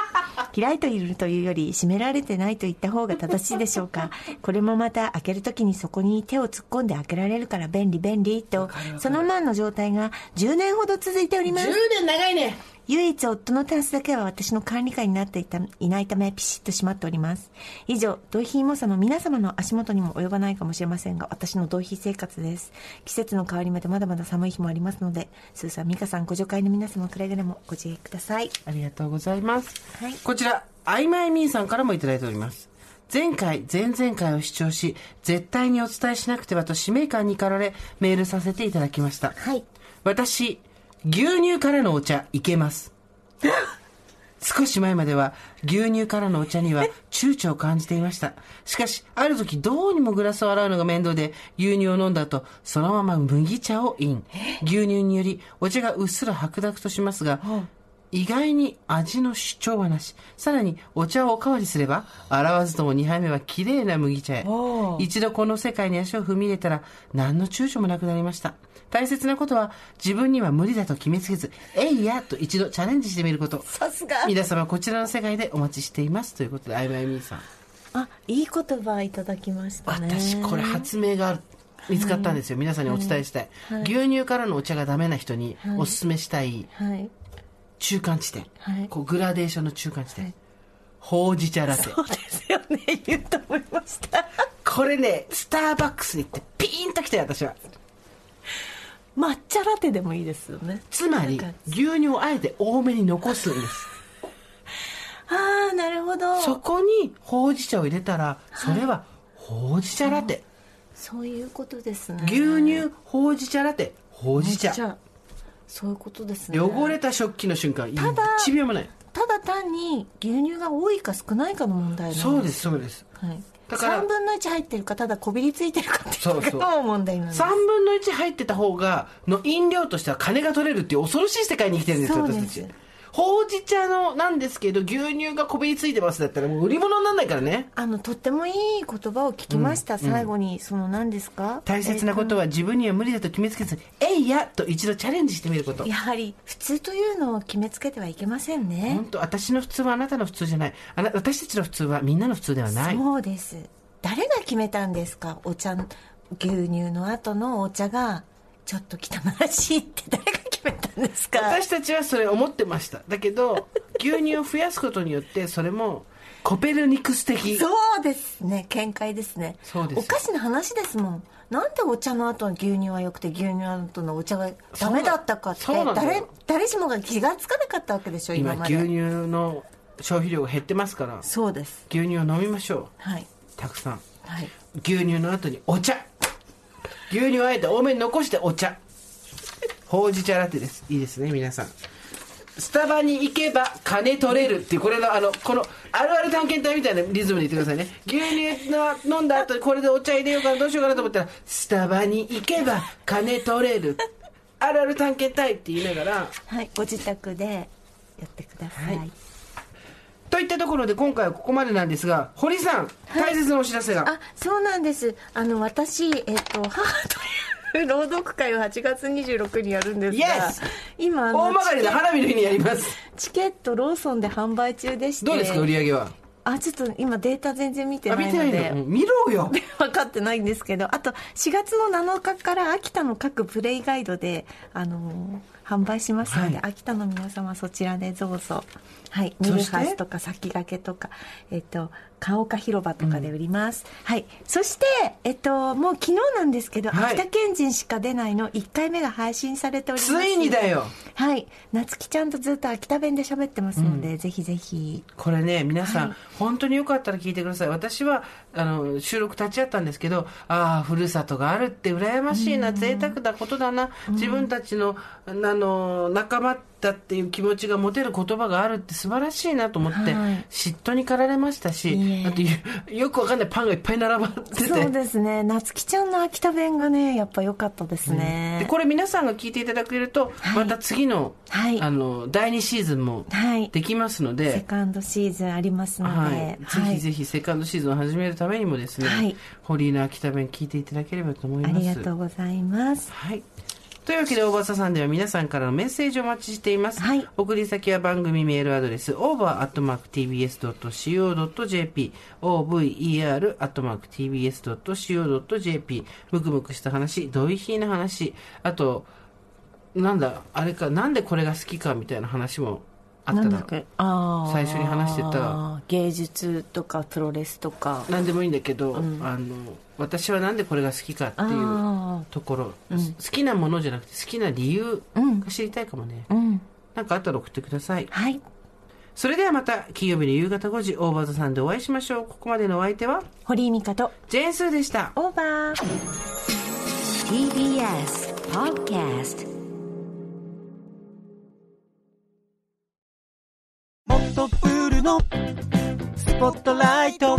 開いているというより閉められてないと言った方が正しいでしょうか。(laughs) これもまた開けるときにそこに手を突っ込んで開けられるから便利便利と。そのままの状態が10年ほど続いております。10年長いね。唯一夫のタンスだけは私の管理下になっていたいないためピシッと閉まっております以上同品猛者の皆様の足元にも及ばないかもしれませんが私の同品生活です季節の変わり目でまだまだ寒い日もありますのでスーさん美香さんご助会の皆様くれぐれもご自愛くださいありがとうございます。はいこちら、あいまいみーさんからもいただいております。前回、前々回を視聴し、絶対にお伝えしなくてはと使命感に駆られ、メールさせていただきました。はい私、牛乳からのお茶、いけます。少し前までは牛乳からのお茶には躊躇を感じていました。しかし、ある時どうにもグラスを洗うのが面倒で牛乳を飲んだ後、そのまま麦茶をイン。牛乳によりお茶がうっすら白濁としますが、意外に味の主張はなし。さらにお茶をおかわりすれば、洗わずとも2杯目は綺麗な麦茶へ。一度この世界に足を踏み入れたら、何の躊躇もなくなりました。大切なことは、自分には無理だと決めつけず、えいやと一度チャレンジしてみること。さすが皆様こちらの世界でお待ちしています。ということで、あいまいみーさん。あいい言葉いただきましたね私、これ発明がある。見つかったんですよ。皆さんにお伝えしたい。牛乳からのお茶がダメな人におすすめしたいはい中間地点。はいこうグラデーションの中間地点。ほうじ茶ラテ。そうですよね言うと思いましたこれね、スターバックスに行ってピーンと来たよ、私は。抹茶ラテでもいいですよね。つまり牛乳をあえて多めに残すんです。(laughs) ああなるほど。そこにほうじ茶を入れたらそれはほうじ茶ラテ、そういうことですね。牛乳ほうじ茶ラテほうじ茶。そういうことですね。汚れた食器の瞬間ただ1秒もない。ただ単に牛乳が多いか少ないかの問題なんです。そうですそうです。はい、3分の1入ってるかただこびりついてるかっていうのも問題なんです3分の1入ってた方がの飲料としては金が取れるっていう恐ろしい世界に生きてるんですよ私たちほうじ茶のなんですけど牛乳がこびりついてますだったらもう売り物にならないからね。あのとってもいい言葉を聞きました、最後に。その何ですか？大切なことは自分には無理だと決めつけず「えいや!」と一度チャレンジしてみること。やはり普通というのを決めつけてはいけませんね。本当私の普通はあなたの普通じゃない。あな私たちの普通はみんなの普通ではない。そうです。誰が決めたんですか？お茶牛乳の後のお茶がちょっと汚らしいって。誰が決めたんですか？私たちはそれ思ってました。だけど牛乳を増やすことによってそれもコペルニクス的。そうですね。見解ですね。そうです。おかしな話ですもん。なんでお茶の後の牛乳は良くて牛乳の後のお茶がダメだったかって誰よ。誰しもが気がつかなかったわけでしょ今まで。乳の消費量が減ってますからそうです。牛乳を飲みましょはい、うたくさん。はい、牛乳の後にお茶。牛乳をあえて多めに残してお茶ほうじ茶ラテです。いいですね皆さん。スタバに行けば金取れるっていうこれのあのこのあるある探検隊みたいなリズムで言ってくださいね。牛乳の飲んだ後にこれでお茶入れようかなどうしようかなと思ったらスタバに行けば金取れる。あるある探検隊って言いながらはい、ご自宅でやってください、はい。といったところで今回はここまでなんですが堀さん大切なお知らせが、あそうなんです。あの私、えっと母という (laughs) 朗読会を8月26日にやるんですが Yes！今大曲りの花火の日にやります。チケットローソンで販売中でしてどうですか売り上げは？あちょっと今データ全然見てないので。見ろよ。(laughs) 分かってないんですけどあと4月の7日から秋田の各プレイガイドで、あのー販売しますので、はい。秋田の皆様そちらでどうぞ。はい。ミルハスとか先駆けとかえっと川岡広場とかで売ります、はい。そしてえっともう昨日なんですけど、はい。秋田県人しか出ないの1回目が配信されております。ついにだよ。はい。夏希ちゃんとずっと秋田弁で喋ってますので、ぜひぜひ。これね皆さん、はい。本当によかったら聞いてください。私はあの収録立ち会ったんですけどああふるさとがあるって羨ましいな、贅沢なことだな、自分たちのあの仲間だっていう気持ちが持てる言葉があるって素晴らしいなと思って、はい。嫉妬に駆られましたしいえあとよよくわかんないパンがいっぱい並ばってて。そうですね。夏希ちゃんの秋田弁がねやっぱ良かったですね、でこれ皆さんが聞いていただけると、はい。また次の,、はい。あの第2シーズンもはい。できますので、セカンドシーズンありますので、はい、ぜひぜひセカンドシーズンを始めるためにもですね、はい。堀井の秋田弁聞いていただければと思います。ありがとうございます。はいというわけで、大場さんでは皆さんからのメッセージをお待ちしています。はい。送り先は番組メールアドレス、over.tbs.co.jp、over.tbs.co.jp、ムクムクした話、ドイヒーな話、あと、なんだ、あれか、なんでこれが好きかみたいな話もあっただあー。最初に話してた。芸術とかプロレスとか。なんでもいいんだけど、あの、私はなんでこれが好きかっていうあところ、好きなものじゃなくて好きな理由うん。が知りたいかもね。ーうん。なんかあったら送ってください。はい。それではまた金曜日の夕方5時、オーバーザさんでお会いしましょう。ここまでのお相手は、堀井美香とジェーンスーでした。オーバー。TBS Podcast もっとプールのスポットライト